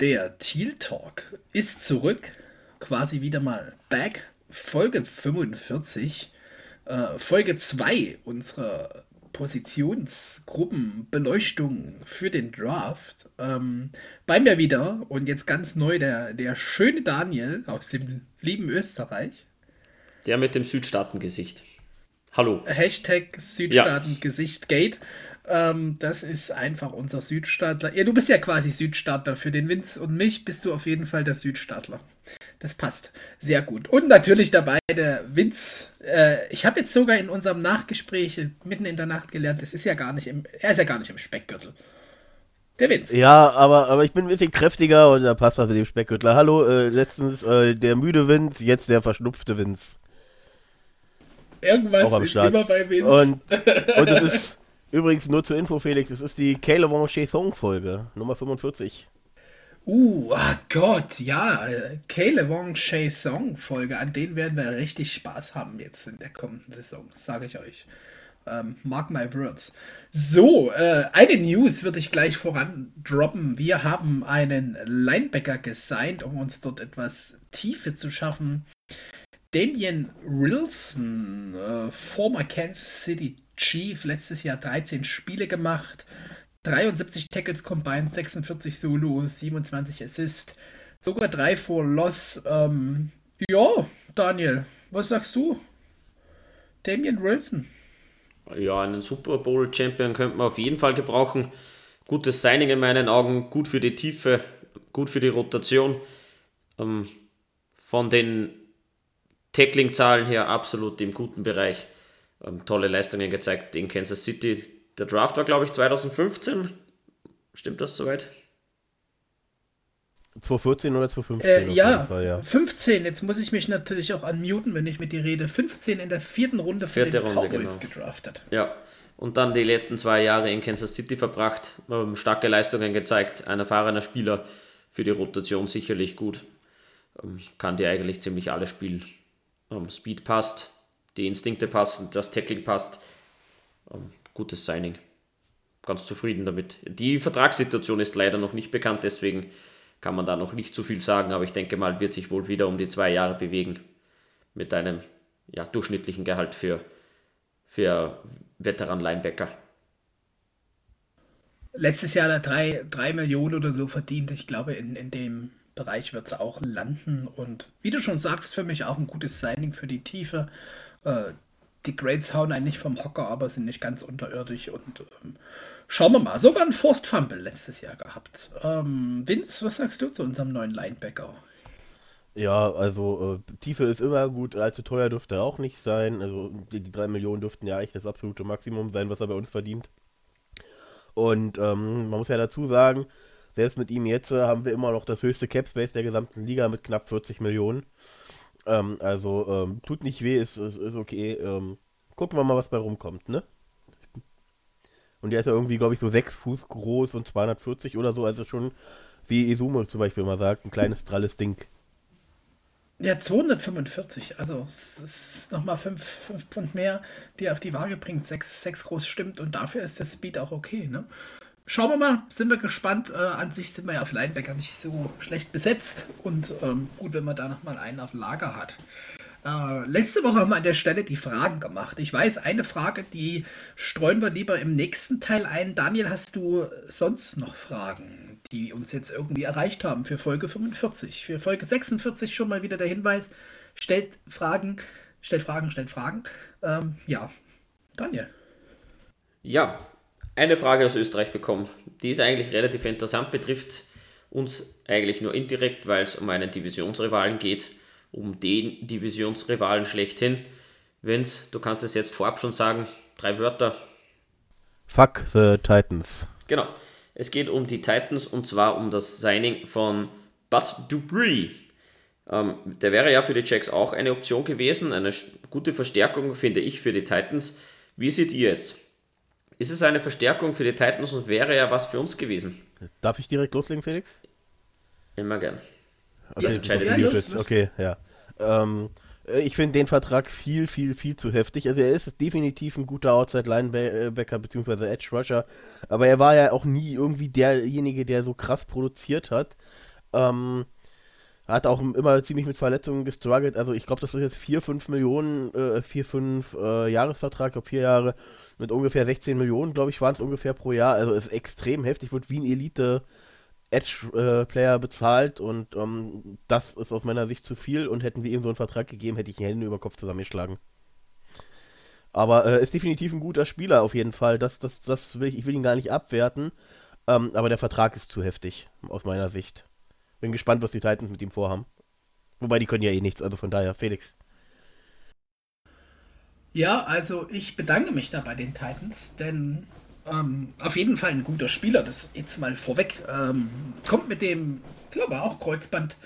Der Teal Talk ist zurück, quasi wieder mal back. Folge 45, äh, Folge 2 unserer Positionsgruppenbeleuchtung für den Draft. Ähm, bei mir wieder und jetzt ganz neu der, der schöne Daniel aus dem lieben Österreich. Der mit dem Südstaatengesicht. Hallo. Hashtag Südstaatengesicht Gate. Ähm, das ist einfach unser Südstaatler. Ja, du bist ja quasi Südstaatler. Für den Vince und mich bist du auf jeden Fall der Südstaatler. Das passt sehr gut. Und natürlich dabei der Vince. Äh, ich habe jetzt sogar in unserem Nachgespräch mitten in der Nacht gelernt, es ist ja gar nicht im, er ist ja gar nicht im Speckgürtel. Der Vince. Ja, aber, aber ich bin ein bisschen kräftiger und da passt das mit dem Speckgürtel. Hallo, äh, letztens äh, der müde Vince, jetzt der verschnupfte Vince. Irgendwas ist Start. immer bei Vince. Und, und es ist übrigens nur zur Info, Felix, es ist die Calebon Song Folge, Nummer 45. Uh, oh Gott, ja, Wong Shay Song Folge, an denen werden wir richtig Spaß haben jetzt in der kommenden Saison, sage ich euch. Ähm, mark my words. So, äh, eine News würde ich gleich voran droppen. Wir haben einen Linebacker gesigned, um uns dort etwas Tiefe zu schaffen. Damien Wilson, äh, former Kansas City Chief, letztes Jahr 13 Spiele gemacht. 73 Tackles combined, 46 Solo, 27 Assist, sogar 3 for Loss. Ähm, ja, Daniel, was sagst du? Damian Wilson. Ja, einen Super Bowl Champion könnte man auf jeden Fall gebrauchen. Gutes Signing in meinen Augen, gut für die Tiefe, gut für die Rotation. Ähm, von den Tackling-Zahlen her absolut im guten Bereich. Ähm, tolle Leistungen gezeigt in Kansas City, der Draft war, glaube ich, 2015. Stimmt das soweit? 2014 oder 2015? Äh, ja, Fall, ja, 15. Jetzt muss ich mich natürlich auch unmuten, wenn ich mit dir rede. 15 in der vierten Runde für Vierte den Runde, Cowboys genau. gedraftet. Ja, und dann die letzten zwei Jahre in Kansas City verbracht. Ähm, starke Leistungen gezeigt. Ein erfahrener Spieler für die Rotation sicherlich gut. Ähm, kann dir eigentlich ziemlich alles spielen. Ähm, Speed passt, die Instinkte passen, das Tackling passt. Ähm, gutes Signing. Ganz zufrieden damit. Die Vertragssituation ist leider noch nicht bekannt, deswegen kann man da noch nicht zu viel sagen, aber ich denke mal, wird sich wohl wieder um die zwei Jahre bewegen mit einem ja, durchschnittlichen Gehalt für, für Veteran-Linebacker. Letztes Jahr hat er drei, Millionen oder so verdient. Ich glaube, in, in dem Bereich wird es auch landen. Und wie du schon sagst, für mich auch ein gutes Signing für die Tiefe. Äh, die Grades hauen einen nicht vom Hocker, aber sind nicht ganz unterirdisch. Und ähm, schauen wir mal. Sogar ein Forced Fumble letztes Jahr gehabt. Ähm, Vince, was sagst du zu unserem neuen Linebacker? Ja, also äh, Tiefe ist immer gut, allzu teuer dürfte er auch nicht sein. Also die, die 3 Millionen dürften ja eigentlich das absolute Maximum sein, was er bei uns verdient. Und ähm, man muss ja dazu sagen, selbst mit ihm jetzt äh, haben wir immer noch das höchste Cap Space der gesamten Liga mit knapp 40 Millionen. Ähm, also, ähm, tut nicht weh, ist, ist, ist okay. Ähm, gucken wir mal, was bei rumkommt, ne? Und der ist ja irgendwie, glaube ich, so 6 Fuß groß und 240 oder so. Also schon, wie Izumo zum Beispiel mal sagt, ein kleines, dralles Ding. Ja, 245. Also, es ist nochmal 5 Pfund mehr, die er auf die Waage bringt. 6, 6 groß stimmt und dafür ist der Speed auch okay, ne? Schauen wir mal, sind wir gespannt. Äh, an sich sind wir ja auf Linebacker nicht so schlecht besetzt und ähm, gut, wenn man da nochmal einen auf Lager hat. Äh, letzte Woche haben wir an der Stelle die Fragen gemacht. Ich weiß, eine Frage, die streuen wir lieber im nächsten Teil ein. Daniel, hast du sonst noch Fragen, die uns jetzt irgendwie erreicht haben für Folge 45? Für Folge 46 schon mal wieder der Hinweis, stellt Fragen, stellt Fragen, stellt Fragen. Ähm, ja, Daniel. Ja, eine Frage aus Österreich bekommen. Die ist eigentlich relativ interessant, betrifft uns eigentlich nur indirekt, weil es um einen Divisionsrivalen geht, um den Divisionsrivalen schlechthin. Vince, du kannst es jetzt vorab schon sagen, drei Wörter. Fuck the Titans. Genau. Es geht um die Titans und zwar um das Signing von Bud Dupree. Ähm, der wäre ja für die Jacks auch eine Option gewesen, eine gute Verstärkung finde ich für die Titans. Wie seht ihr es? Ist es eine Verstärkung für die Titans und wäre ja was für uns gewesen? Darf ich direkt loslegen, Felix? Immer gern. Okay, das entscheidet sie. Okay, ja. Ähm, äh, ich finde den Vertrag viel, viel, viel zu heftig. Also er ist definitiv ein guter Outside-Linebacker bzw. Edge-Rusher, aber er war ja auch nie irgendwie derjenige, der so krass produziert hat. Ähm, hat auch immer ziemlich mit Verletzungen gestruggelt. Also ich glaube, das ist jetzt 4, 5 Millionen, äh, 4, 5 äh, Jahresvertrag, auf vier Jahre mit ungefähr 16 Millionen, glaube ich, waren es ungefähr pro Jahr. Also ist extrem heftig, wird wie ein Elite Edge-Player bezahlt und ähm, das ist aus meiner Sicht zu viel und hätten wir ihm so einen Vertrag gegeben, hätte ich die Hände über Kopf zusammengeschlagen. Aber äh, ist definitiv ein guter Spieler auf jeden Fall. Das, das, das will ich, ich will ihn gar nicht abwerten. Ähm, aber der Vertrag ist zu heftig, aus meiner Sicht. Bin gespannt, was die Titans mit ihm vorhaben. Wobei die können ja eh nichts, also von daher, Felix. Ja, also ich bedanke mich da bei den Titans, denn ähm, auf jeden Fall ein guter Spieler, das jetzt mal vorweg. Ähm, kommt mit dem, glaube auch Kreuzband.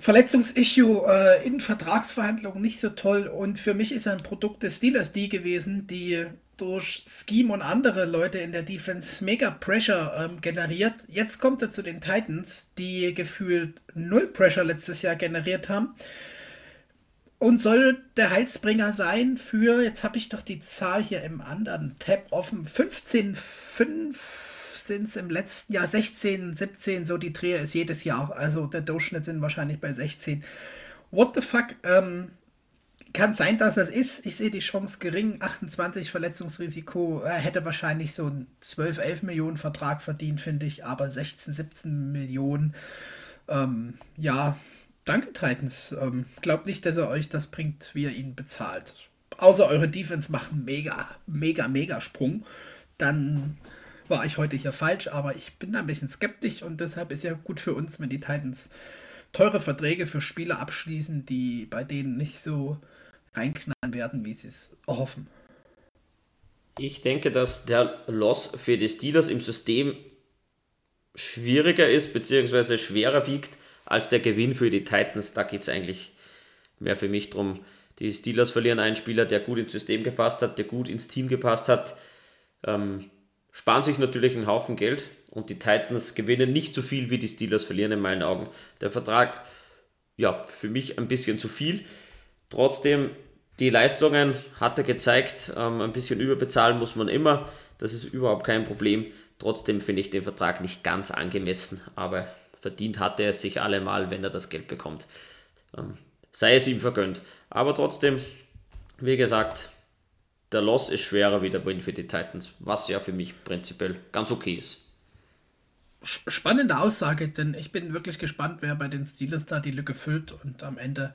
Verletzungsissue äh, in Vertragsverhandlungen nicht so toll und für mich ist er ein Produkt des Steelers die gewesen, die durch Scheme und andere Leute in der Defense mega Pressure ähm, generiert. Jetzt kommt er zu den Titans, die gefühlt null Pressure letztes Jahr generiert haben. Und soll der Heilsbringer sein für, jetzt habe ich doch die Zahl hier im anderen Tab offen, 15,5 sind es im letzten Jahr, 16, 17, so die Dreher ist jedes Jahr. Also der Durchschnitt sind wahrscheinlich bei 16. What the fuck? Ähm, kann sein, dass das ist. Ich sehe die Chance gering. 28 Verletzungsrisiko. Er hätte wahrscheinlich so einen 12, 11 Millionen Vertrag verdient, finde ich. Aber 16, 17 Millionen. Ähm, ja, danke Titans. Ähm, glaubt nicht, dass er euch das bringt, wie er ihn bezahlt. Außer eure Defense macht einen mega, mega, mega Sprung. Dann war ich heute hier falsch, aber ich bin da ein bisschen skeptisch und deshalb ist ja gut für uns, wenn die Titans teure Verträge für Spieler abschließen, die bei denen nicht so reinknallen werden, wie sie es hoffen. Ich denke, dass der Loss für die Steelers im System schwieriger ist, beziehungsweise schwerer wiegt als der Gewinn für die Titans. Da geht es eigentlich mehr für mich darum. Die Steelers verlieren einen Spieler, der gut ins System gepasst hat, der gut ins Team gepasst hat, ähm, sparen sich natürlich einen Haufen Geld und die Titans gewinnen nicht so viel wie die Steelers verlieren in meinen Augen. Der Vertrag, ja, für mich ein bisschen zu viel. Trotzdem die Leistungen hat er gezeigt. Ähm, ein bisschen überbezahlen muss man immer. Das ist überhaupt kein Problem. Trotzdem finde ich den Vertrag nicht ganz angemessen, aber verdient hat er es sich allemal, wenn er das Geld bekommt. Ähm, sei es ihm vergönnt. Aber trotzdem, wie gesagt, der Loss ist schwerer wie der Win für die Titans, was ja für mich prinzipiell ganz okay ist. Spannende Aussage, denn ich bin wirklich gespannt, wer bei den Steelers da die Lücke füllt und am Ende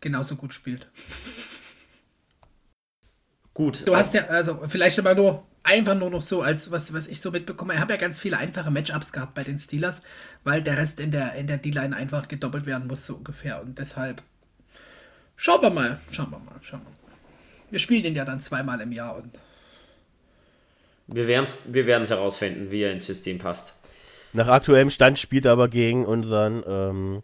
genauso gut spielt. Gut. Du hast ja, also vielleicht aber nur einfach nur noch so, als was, was ich so mitbekomme. Ich habe ja ganz viele einfache Matchups gehabt bei den Steelers, weil der Rest in der, in der D-Line einfach gedoppelt werden muss, so ungefähr. Und deshalb schauen wir mal, schauen wir mal, schauen wir mal. Wir spielen ihn ja dann zweimal im Jahr und. Wir werden es wir herausfinden, wie er ins System passt. Nach aktuellem Stand spielt er aber gegen unseren, ähm,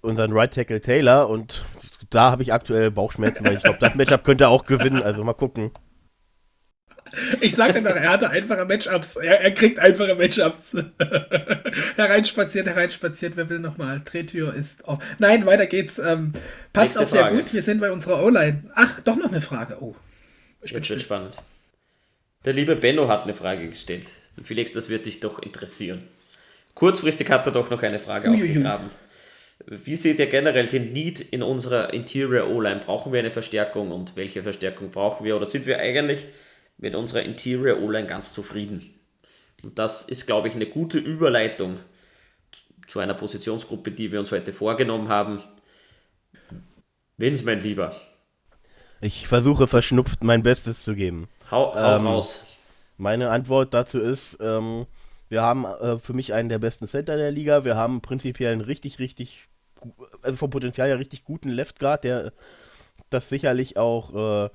unseren Right Tackle Taylor und da habe ich aktuell Bauchschmerzen, weil ich glaube, das Matchup könnte er auch gewinnen. Also mal gucken. Ich sagte doch, er hatte einfache Matchups. Er, er kriegt einfache Matchups. hereinspaziert, hereinspaziert. Wer will nochmal? Drehtür ist auf. Nein, weiter geht's. Ähm, passt Nächste auch sehr Frage. gut. Wir sind bei unserer O-Line. Ach, doch noch eine Frage. Oh. Ich Jetzt wird spannend. Der liebe Benno hat eine Frage gestellt. Felix, das wird dich doch interessieren. Kurzfristig hat er doch noch eine Frage Uiuiui. ausgegraben. Wie seht ihr generell den Need in unserer Interior O-Line? Brauchen wir eine Verstärkung und welche Verstärkung brauchen wir? Oder sind wir eigentlich mit unserer Interior O-Line ganz zufrieden? Und das ist, glaube ich, eine gute Überleitung zu einer Positionsgruppe, die wir uns heute vorgenommen haben. Vince, mein Lieber. Ich versuche verschnupft mein Bestes zu geben. Hau, hau ähm, raus. Meine Antwort dazu ist, ähm, wir haben äh, für mich einen der besten Center der Liga. Wir haben prinzipiell einen richtig, richtig also vom Potenzial ja richtig guten Left Guard, der das sicherlich auch äh,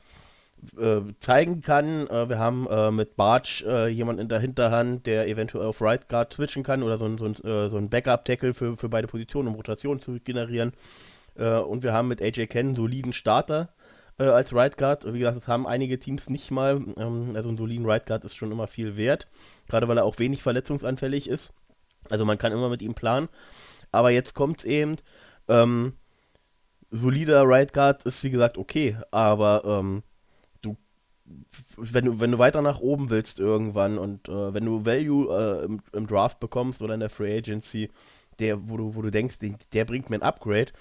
äh, zeigen kann. Äh, wir haben äh, mit Bartsch äh, jemanden in der Hinterhand, der eventuell auf Right Guard switchen kann oder so, so, äh, so ein Backup-Tackle für, für beide Positionen, um Rotation zu generieren. und wir haben mit AJ Ken einen soliden Starter als Right Guard. Wie gesagt, das haben einige Teams nicht mal. Ähm, also ein soliden Right Guard ist schon immer viel wert, gerade weil er auch wenig verletzungsanfällig ist. Also man kann immer mit ihm planen. Aber jetzt kommt es eben, ähm, solider Right Guard ist wie gesagt okay, aber ähm, wenn du, wenn du weiter nach oben willst irgendwann und äh, wenn du Value äh, im, im, Draft bekommst oder in der Free Agency, der, wo du, wo du denkst, der bringt mir ein Upgrade,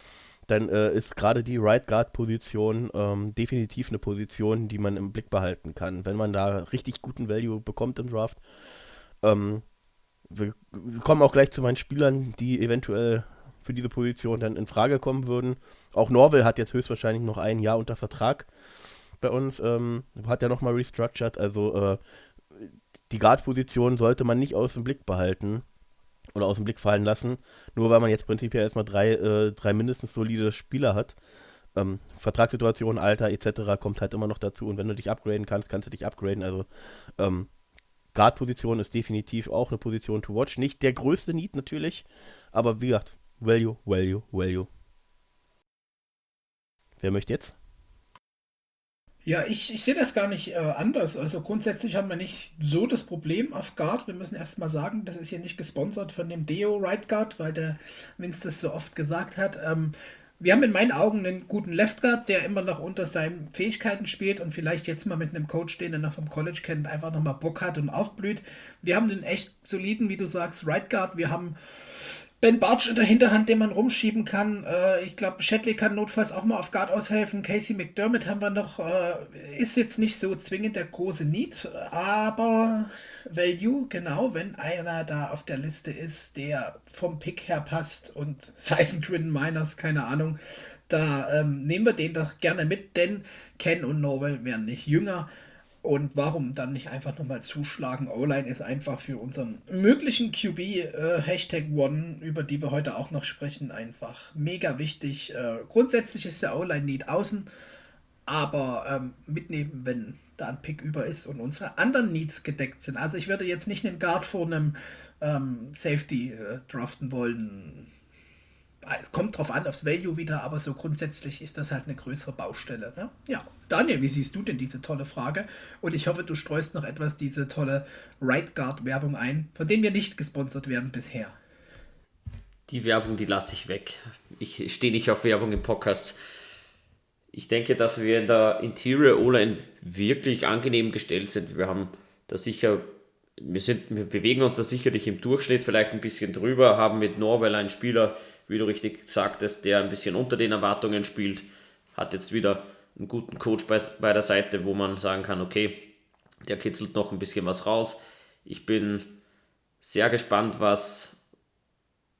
dann äh, ist gerade die Right Guard Position ähm, definitiv eine Position, die man im Blick behalten kann. Wenn man da richtig guten Value bekommt im Draft. Ähm, wir, wir kommen auch gleich zu meinen Spielern, die eventuell für diese Position dann in Frage kommen würden. Auch Norwell hat jetzt höchstwahrscheinlich noch ein Jahr unter Vertrag bei uns, ähm, hat ja nochmal restructured, also äh, die Guard-Position sollte man nicht aus dem Blick behalten oder aus dem Blick fallen lassen, nur weil man jetzt prinzipiell erstmal drei, äh, drei mindestens solide Spieler hat. Ähm, Vertragssituation, Alter etc. kommt halt immer noch dazu und wenn du dich upgraden kannst, kannst du dich upgraden. Also ähm, Guard-Position ist definitiv auch eine Position to watch. Nicht der größte Need natürlich, aber wie gesagt, Value, Value, Value. Wer möchte jetzt? Ja, ich, ich sehe das gar nicht äh, anders. Also grundsätzlich haben wir nicht so das Problem auf Guard. Wir müssen erstmal sagen, das ist hier nicht gesponsert von dem Deo Right Guard, weil der Vince das so oft gesagt hat. Ähm, wir haben in meinen Augen einen guten Left Guard, der immer noch unter seinen Fähigkeiten spielt und vielleicht jetzt mal mit einem Coach, den er noch vom College kennt, einfach nochmal Bock hat und aufblüht. Wir haben einen echt soliden, wie du sagst, Right Guard. Wir haben Ben Bartsch in der Hinterhand, den man rumschieben kann. Äh, ich glaube, Shetley kann notfalls auch mal auf Guard aushelfen. Casey McDermott haben wir noch. Äh, ist jetzt nicht so zwingend der große Need, aber Value, genau, wenn einer da auf der Liste ist, der vom Pick her passt und sei es ein Grin Miners, keine Ahnung, da ähm, nehmen wir den doch gerne mit, denn Ken und Novel werden nicht jünger. Und warum dann nicht einfach nochmal zuschlagen? O-Line ist einfach für unseren möglichen QB äh, Hashtag One, über die wir heute auch noch sprechen, einfach mega wichtig. Äh, grundsätzlich ist der O-Line Need außen, aber ähm, mitnehmen, wenn da ein Pick über ist und unsere anderen Needs gedeckt sind. Also ich würde jetzt nicht einen Guard vor einem ähm, Safety äh, draften wollen es kommt drauf an, aufs Value wieder, aber so grundsätzlich ist das halt eine größere Baustelle. Ne? Ja, Daniel, wie siehst du denn diese tolle Frage? Und ich hoffe, du streust noch etwas diese tolle Right Guard Werbung ein, von denen wir nicht gesponsert werden bisher. Die Werbung, die lasse ich weg. Ich stehe nicht auf Werbung im Podcast. Ich denke, dass wir in der Interior O-Line wirklich angenehm gestellt sind. Wir haben da sicher, wir, sind, wir bewegen uns da sicherlich im Durchschnitt vielleicht ein bisschen drüber, haben mit Norwell einen Spieler, wie du richtig sagtest, der ein bisschen unter den Erwartungen spielt, hat jetzt wieder einen guten Coach bei, bei der Seite, wo man sagen kann, okay, der kitzelt noch ein bisschen was raus. Ich bin sehr gespannt, was,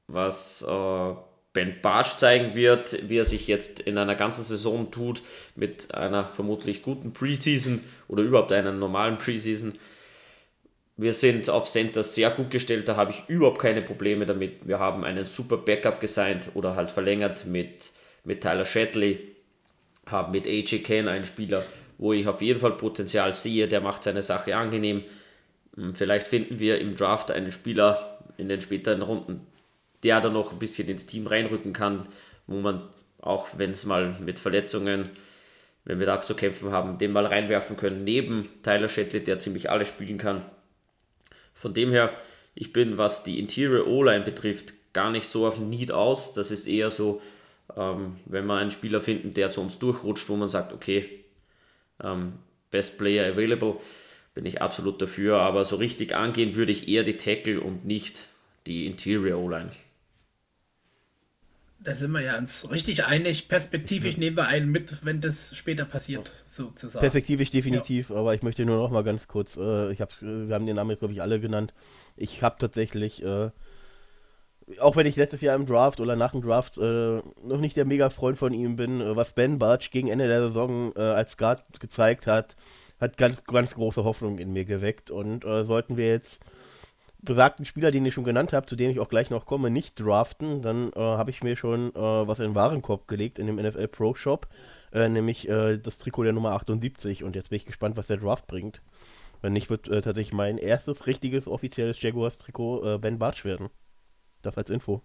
was äh, Ben Bartsch zeigen wird, wie er sich jetzt in einer ganzen Saison tut, mit einer vermutlich guten Preseason oder überhaupt einer normalen Preseason. Wir sind auf Center sehr gut gestellt, da habe ich überhaupt keine Probleme damit. Wir haben einen super Backup gesigned oder halt verlängert mit, mit Tyler Shatley, haben mit AJ Ken einen Spieler, wo ich auf jeden Fall Potenzial sehe, der macht seine Sache angenehm. Hm, vielleicht finden wir im Draft einen Spieler in den späteren Runden, der da noch ein bisschen ins Team reinrücken kann, wo man auch, wenn es mal mit Verletzungen, wenn wir da zu kämpfen haben, den mal reinwerfen können, neben Tyler Shatley, der ziemlich alles spielen kann. Von dem her, ich bin, was die Interior O-Line betrifft, gar nicht so auf Need aus. Das ist eher so, ähm, wenn wir einen Spieler finden, der zu uns durchrutscht, wo man sagt, okay, ähm, Best Player Available, bin ich absolut dafür. Aber so richtig angehen würde ich eher die Tackle und nicht die Interior O-Line. Da sind wir ja uns richtig einig. Perspektivisch nehmen wir einen mit, wenn das später passiert, sozusagen. Perspektivisch definitiv, ja. aber ich möchte nur noch mal ganz kurz, äh, ich hab, wir haben den Namen jetzt, glaube ich, alle genannt. Ich habe tatsächlich, äh, auch wenn ich letztes Jahr im Draft oder nach dem Draft äh, noch nicht der Mega-Freund von ihm bin, äh, was Ben Bartsch gegen Ende der Saison äh, als Guard gezeigt hat, hat ganz, ganz große Hoffnung in mir geweckt. Und äh, sollten wir jetzt besagten Spieler, den ich schon genannt habe, zu dem ich auch gleich noch komme, nicht draften, dann äh, habe ich mir schon äh, was in den Warenkorb gelegt in dem NFL Pro Shop, äh, nämlich äh, das Trikot der Nummer 78 und jetzt bin ich gespannt, was der Draft bringt. Wenn nicht, wird äh, tatsächlich mein erstes richtiges offizielles Jaguars Trikot äh, Ben Bartsch werden. Das als Info.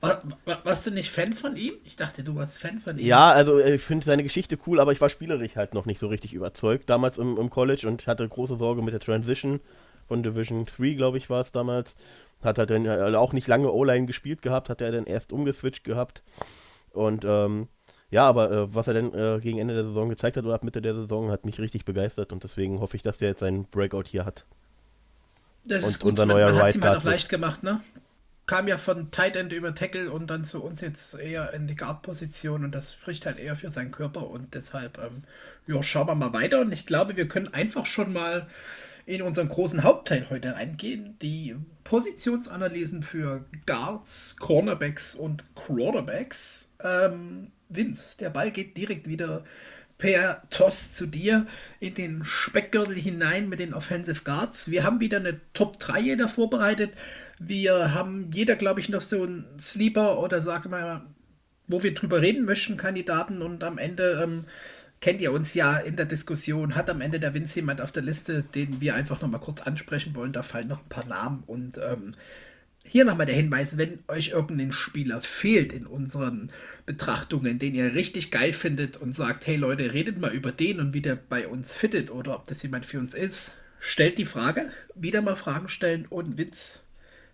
War, war, warst du nicht Fan von ihm? Ich dachte, du warst Fan von ihm. Ja, also ich finde seine Geschichte cool, aber ich war spielerisch halt noch nicht so richtig überzeugt damals im, im College und hatte große Sorge mit der Transition von Division 3, glaube ich, war es damals. Hat er dann äh, auch nicht lange O-Line gespielt gehabt, hat er dann erst umgeswitcht gehabt. Und ähm, ja, aber äh, was er dann äh, gegen Ende der Saison gezeigt hat oder ab Mitte der Saison, hat mich richtig begeistert und deswegen hoffe ich, dass der jetzt seinen Breakout hier hat. Das und ist gut, unser neuer man, man hat ihm halt auch leicht gemacht, ne? kam ja von Tight End über Tackle und dann zu uns jetzt eher in die Guard-Position und das spricht halt eher für seinen Körper und deshalb, ähm, ja, schauen wir mal weiter und ich glaube, wir können einfach schon mal in unseren großen Hauptteil heute reingehen. Die Positionsanalysen für Guards, Cornerbacks und Quarterbacks. Ähm, Vince, der Ball geht direkt wieder per Toss zu dir in den Speckgürtel hinein mit den Offensive Guards. Wir haben wieder eine Top 3 jeder vorbereitet. Wir haben jeder, glaube ich, noch so einen Sleeper oder sage mal, wo wir drüber reden möchten, Kandidaten. Und am Ende ähm, kennt ihr uns ja in der Diskussion, hat am Ende der Vince jemand auf der Liste, den wir einfach nochmal kurz ansprechen wollen. Da fallen noch ein paar Namen und ähm, hier nochmal der Hinweis, wenn euch irgendein Spieler fehlt in unseren Betrachtungen, den ihr richtig geil findet und sagt, hey Leute, redet mal über den und wie der bei uns fittet oder ob das jemand für uns ist, stellt die Frage, wieder mal Fragen stellen und Witz.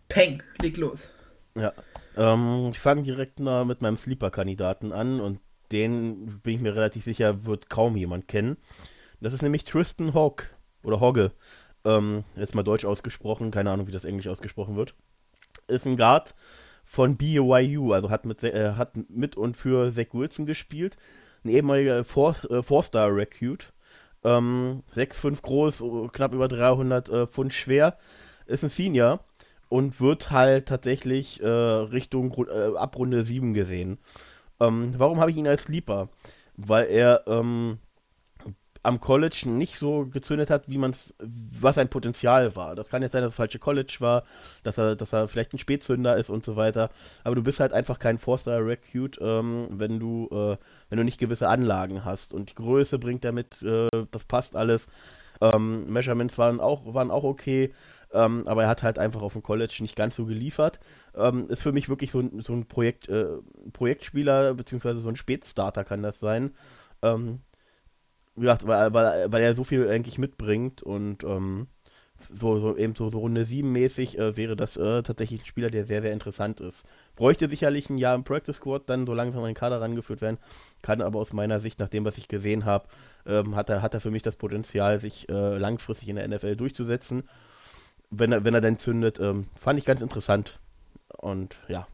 Peng, leg los. Ja, ähm, ich fange direkt mal mit meinem Sleeper-Kandidaten an und den bin ich mir relativ sicher, wird kaum jemand kennen. Das ist nämlich Tristan Hogg oder Hogge. Ähm, jetzt mal deutsch ausgesprochen, keine Ahnung, wie das englisch ausgesprochen wird ist ein Guard von BYU, also hat mit, äh, hat mit und für Zach Wilson gespielt. Ein ehemaliger Four, äh, Four-Star-Recruit. Ähm, 6'5 groß, knapp über 300 äh, Pfund schwer. Ist ein Senior und wird halt tatsächlich äh, Richtung äh, Abrunde 7 gesehen. Ähm, warum habe ich ihn als Sleeper? Weil er ähm, am College nicht so gezündet hat, wie man was sein Potenzial war. Das kann jetzt sein, dass das falsche College war, dass er, dass er vielleicht ein Spätzünder ist und so weiter. Aber du bist halt einfach kein Four-Star Recruit, ähm, wenn du äh, wenn du nicht gewisse Anlagen hast. Und die Größe bringt er mit, äh, das passt alles. Ähm, Measurements waren auch waren auch okay. Ähm, aber er hat halt einfach auf dem College nicht ganz so geliefert. Ähm, ist für mich wirklich so ein, so ein Projekt, äh, Projektspieler, beziehungsweise so ein Spätstarter kann das sein. Ähm, wie gesagt, weil, weil, weil er so viel eigentlich mitbringt und ähm, so, so eben so, so Runde 7 mäßig äh, wäre das äh, tatsächlich ein Spieler, der sehr, sehr interessant ist. Bräuchte sicherlich ein Jahr im Practice Squad, dann so langsam in den Kader rangeführt werden. Kann aber aus meiner Sicht, nach dem, was ich gesehen habe, ähm, hat, er, hat er für mich das Potenzial, sich äh, langfristig in der NFL durchzusetzen. Wenn er, wenn er denn zündet, ähm, fand ich ganz interessant. Und ja,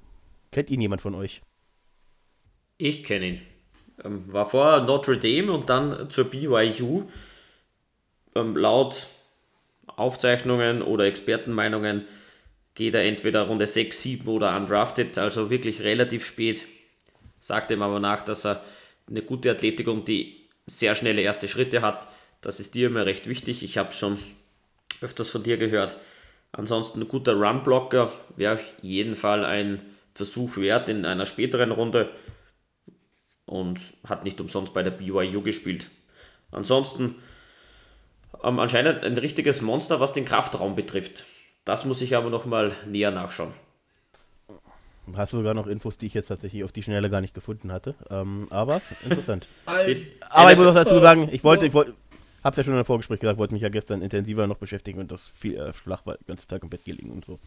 kennt ihn jemand von euch? Ich kenne ihn. Ähm, war vorher Notre Dame und dann zur BYU. Ähm, laut Aufzeichnungen oder Expertenmeinungen geht er entweder Runde 6, 7 oder undrafted, also wirklich relativ spät. Sagt ihm aber nach, dass er eine gute Athletik und die sehr schnelle erste Schritte hat. Das ist dir immer recht wichtig. Ich habe schon öfters von dir gehört. Ansonsten ein guter Run-Blocker wäre auf jeden Fall ein Versuch wert in einer späteren Runde und hat nicht umsonst bei der BYU gespielt. Ansonsten ähm, anscheinend ein richtiges Monster, was den Kraftraum betrifft. Das muss ich aber nochmal näher nachschauen. Hast du sogar noch Infos, die ich jetzt tatsächlich auf die Schnelle gar nicht gefunden hatte. Ähm, aber interessant. aber ich muss auch dazu sagen, ich wollte, ich wollte, hab's ja schon in der Vorgespräch gesagt, wollte mich ja gestern intensiver noch beschäftigen und das viel äh, flach, weil den ganzen Tag im Bett gelegen und so.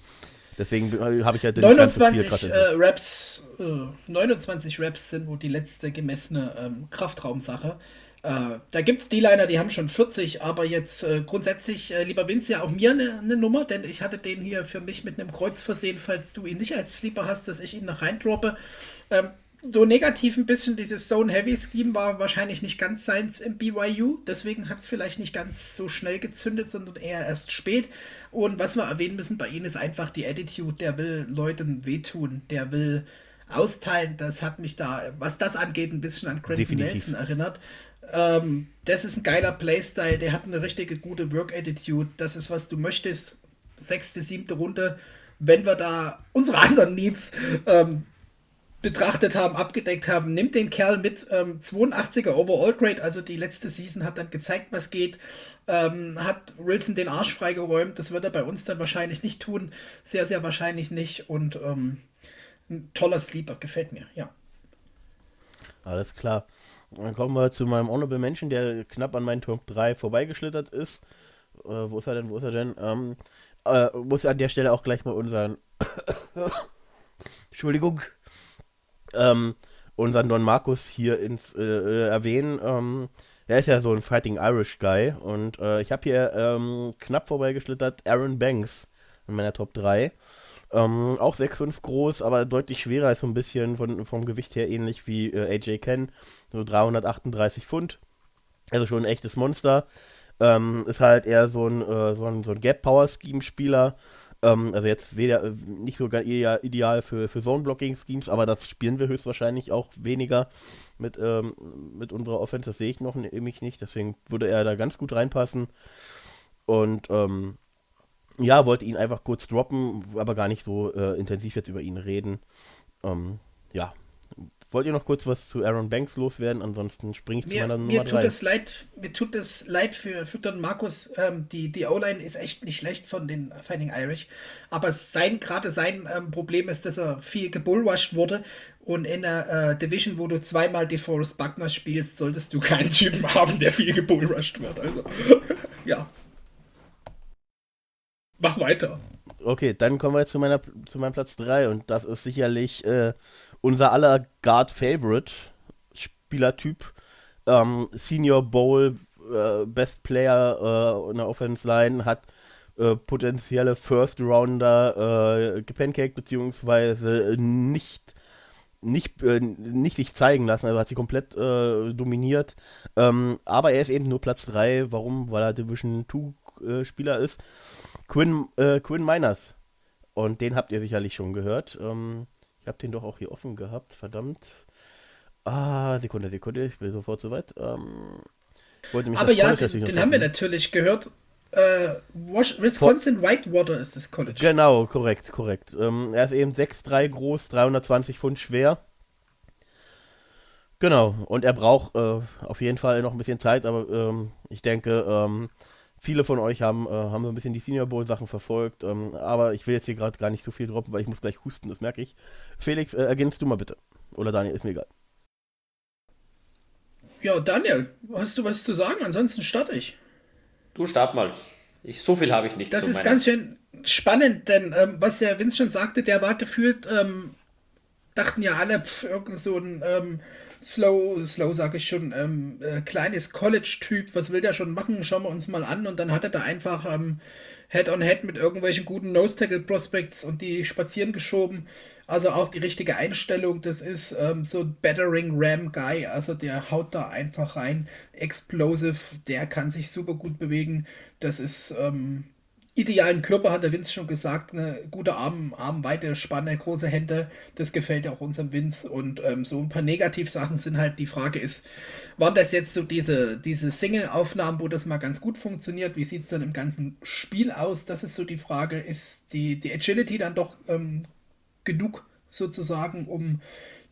Deswegen habe ich ja 29 so äh, Raps, äh, 29 Raps sind wohl die letzte gemessene ähm, Kraftraumsache. Äh, da gibt es D-Liner, die haben schon 40, aber jetzt äh, grundsätzlich, äh, lieber Vince, ja auch mir eine ne Nummer, denn ich hatte den hier für mich mit einem Kreuz versehen, falls du ihn nicht als Sleeper hast, dass ich ihn noch reindroppe. Ähm, so negativ ein bisschen dieses Zone-Heavy-Scheme war wahrscheinlich nicht ganz seins im BYU. Deswegen hat es vielleicht nicht ganz so schnell gezündet, sondern eher erst spät. Und was wir erwähnen müssen bei ihm ist einfach die Attitude. Der will Leuten wehtun. Der will austeilen. Das hat mich da, was das angeht, ein bisschen an Quentin Nelson erinnert. Ähm, das ist ein geiler Playstyle. Der hat eine richtige gute Work-Attitude. Das ist, was du möchtest. Sechste, siebte Runde. Wenn wir da unsere anderen Needs ähm, betrachtet haben, abgedeckt haben, nimmt den Kerl mit. Ähm, 82er Overall Grade, also die letzte Season hat dann gezeigt, was geht. Ähm, hat Wilson den Arsch freigeräumt. Das wird er bei uns dann wahrscheinlich nicht tun. Sehr, sehr wahrscheinlich nicht. Und ähm, ein toller Sleeper, gefällt mir, ja. Alles klar. Dann kommen wir zu meinem Honorable Menschen, der knapp an meinen Top 3 vorbeigeschlittert ist. Äh, wo ist er denn? Wo ist er denn? Ähm, äh, muss an der Stelle auch gleich mal unseren Entschuldigung, ähm, unseren Don Markus hier ins äh, äh, erwähnen. Ähm, er ist ja so ein Fighting Irish Guy und äh, ich habe hier ähm, knapp vorbeigeschlittert Aaron Banks in meiner Top 3. Ähm, auch 6'5 groß, aber deutlich schwerer, ist so ein bisschen von, vom Gewicht her ähnlich wie äh, AJ Ken, so 338 Pfund. Also schon ein echtes Monster. Ähm, ist halt eher so ein, äh, so ein, so ein Gap-Power-Scheme-Spieler. Ähm, also jetzt weder äh, nicht so ideal für, für Zone-Blocking-Schemes, aber das spielen wir höchstwahrscheinlich auch weniger mit, ähm, mit unserer Offense. Das sehe ich noch nämlich nicht. Deswegen würde er da ganz gut reinpassen. Und ähm, ja, wollte ihn einfach kurz droppen, aber gar nicht so äh, intensiv jetzt über ihn reden. Ähm, ja, Wollt ihr noch kurz was zu Aaron Banks loswerden? Ansonsten springe ich mir, zu meiner Nummer mir tut Es leid, mir tut es leid für, für Don Markus. Ähm, die die O-Line ist echt nicht schlecht von den Fighting Irish. Aber sein, gerade sein ähm, Problem ist, dass er viel gebullwashed wurde. Und in der äh, Division, wo du zweimal DeForest Buckner spielst, solltest du keinen Typen haben, der viel gebullwashed wird. Also, ja. Mach weiter. Okay, dann kommen wir jetzt zu, meiner, zu meinem Platz 3 und das ist sicherlich äh, unser aller Guard-Favorite Spielertyp, ähm, Senior Bowl, äh, Best Player äh, in der Offense Line, hat äh, potenzielle First Rounder äh, gepancaked, beziehungsweise nicht nicht, äh, nicht sich zeigen lassen, also hat sie komplett äh, dominiert. Ähm, aber er ist eben nur Platz 3. Warum? Weil er Division 2 äh, Spieler ist. Quinn, Quinn Miners. Und den habt ihr sicherlich schon gehört. Ähm, habe den doch auch hier offen gehabt, verdammt. Ah, Sekunde, Sekunde, ich will sofort soweit. Ähm, Aber ja, den, den haben wir natürlich gehört. Äh, Wisconsin Whitewater ist das College. Genau, korrekt, korrekt. Ähm, er ist eben 6'3 groß, 320 Pfund schwer. Genau, und er braucht äh, auf jeden Fall noch ein bisschen Zeit, aber ähm, ich denke, ähm, Viele von euch haben, äh, haben so ein bisschen die Senior Bowl Sachen verfolgt, ähm, aber ich will jetzt hier gerade gar nicht so viel droppen, weil ich muss gleich husten, das merke ich. Felix, äh, ergänzt du mal bitte. Oder Daniel, ist mir egal. Ja, Daniel, hast du was zu sagen? Ansonsten starte ich. Du start mal. Ich, so viel habe ich nicht. Das ist ganz schön spannend, denn ähm, was der Vince schon sagte, der war gefühlt, ähm, dachten ja alle, pff, irgend so ein ähm, Slow, Slow sage ich schon, ähm, äh, kleines College-Typ, was will der schon machen? Schauen wir uns mal an. Und dann hat er da einfach ähm, Head-on-Head mit irgendwelchen guten Nose-Tackle-Prospects und die spazieren geschoben. Also auch die richtige Einstellung, das ist ähm, so ein Battering Ram Guy, also der haut da einfach rein. Explosive, der kann sich super gut bewegen. Das ist ähm, idealen Körper, hat der Vince schon gesagt. Eine gute Arm, Armweite, Spanne, große Hände. Das gefällt ja auch unserem Vince. Und ähm, so ein paar Negativsachen sind halt, die Frage ist, waren das jetzt so diese, diese Single-Aufnahmen, wo das mal ganz gut funktioniert? Wie sieht es dann im ganzen Spiel aus? Das ist so die Frage. Ist die, die Agility dann doch ähm, genug sozusagen, um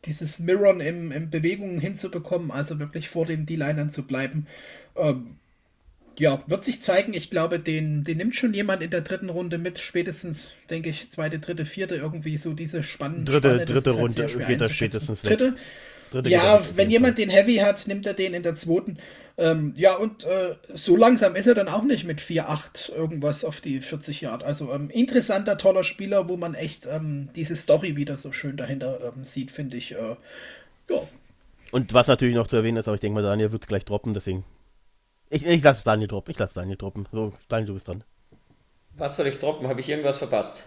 dieses Mirror im, im Bewegungen hinzubekommen, also wirklich vor den D-Linern zu bleiben? Ähm, ja, wird sich zeigen. Ich glaube, den, den nimmt schon jemand in der dritten Runde mit. Spätestens, denke ich, zweite, dritte, vierte, irgendwie so diese spannende Dritte, Spanne, dritte halt Runde geht er spätestens Dritte? dritte ja, wenn jemand den Heavy hat, nimmt er den in der zweiten. Ähm, ja, und äh, so langsam ist er dann auch nicht mit 4-8 irgendwas auf die 40 Yard. Also ähm, interessanter, toller Spieler, wo man echt ähm, diese Story wieder so schön dahinter ähm, sieht, finde ich. Äh, ja. Und was natürlich noch zu erwähnen ist, aber ich denke mal, Daniel wird es gleich droppen, deswegen ich, ich lasse Daniel droppen. Ich lasse Daniel droppen. So, Daniel, du bist dran. Was soll ich droppen? Habe ich irgendwas verpasst?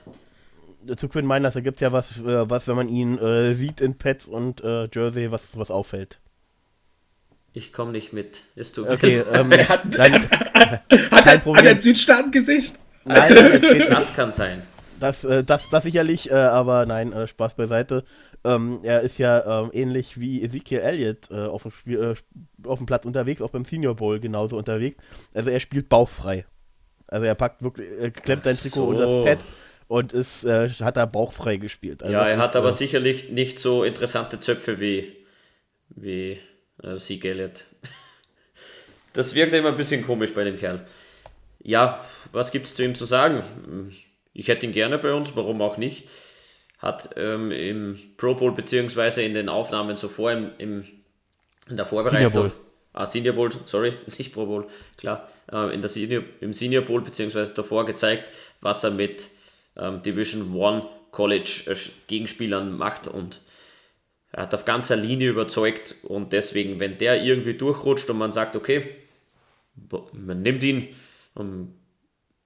Zu Quinn Miners, da gibt es ja was, äh, was, wenn man ihn äh, sieht in Pets und äh, Jersey, was, was auffällt. Ich komme nicht mit. Ist du okay, ähm, hat, dann, hat, hat, hat er ein Südstaatengesicht? Nein, das, das kann sein. Das, äh, das, das sicherlich, äh, aber nein, äh, Spaß beiseite. Ähm, er ist ja ähm, ähnlich wie Ezekiel Elliott äh, auf, dem Spiel, äh, auf dem Platz unterwegs, auch beim Senior Bowl genauso unterwegs. Also er spielt bauchfrei. Also er packt wirklich, er klemmt sein Trikot so. unter das Pad und ist, äh, hat da bauchfrei gespielt. Also ja, er hat aber sicherlich nicht so interessante Zöpfe wie, wie äh, Zeke Elliott. Das wirkt immer ein bisschen komisch bei dem Kerl. Ja, was gibt es zu ihm zu sagen? Ich hätte ihn gerne bei uns, warum auch nicht. Hat ähm, im Pro Bowl beziehungsweise in den Aufnahmen zuvor im, im, in der Vorbereitung. Senior Bowl. Ah, Senior Bowl, sorry, nicht Pro Bowl, klar. Äh, in der Senior, Im Senior Bowl beziehungsweise davor gezeigt, was er mit ähm, Division One College äh, Gegenspielern macht und er hat auf ganzer Linie überzeugt und deswegen, wenn der irgendwie durchrutscht und man sagt, okay, man nimmt ihn ähm,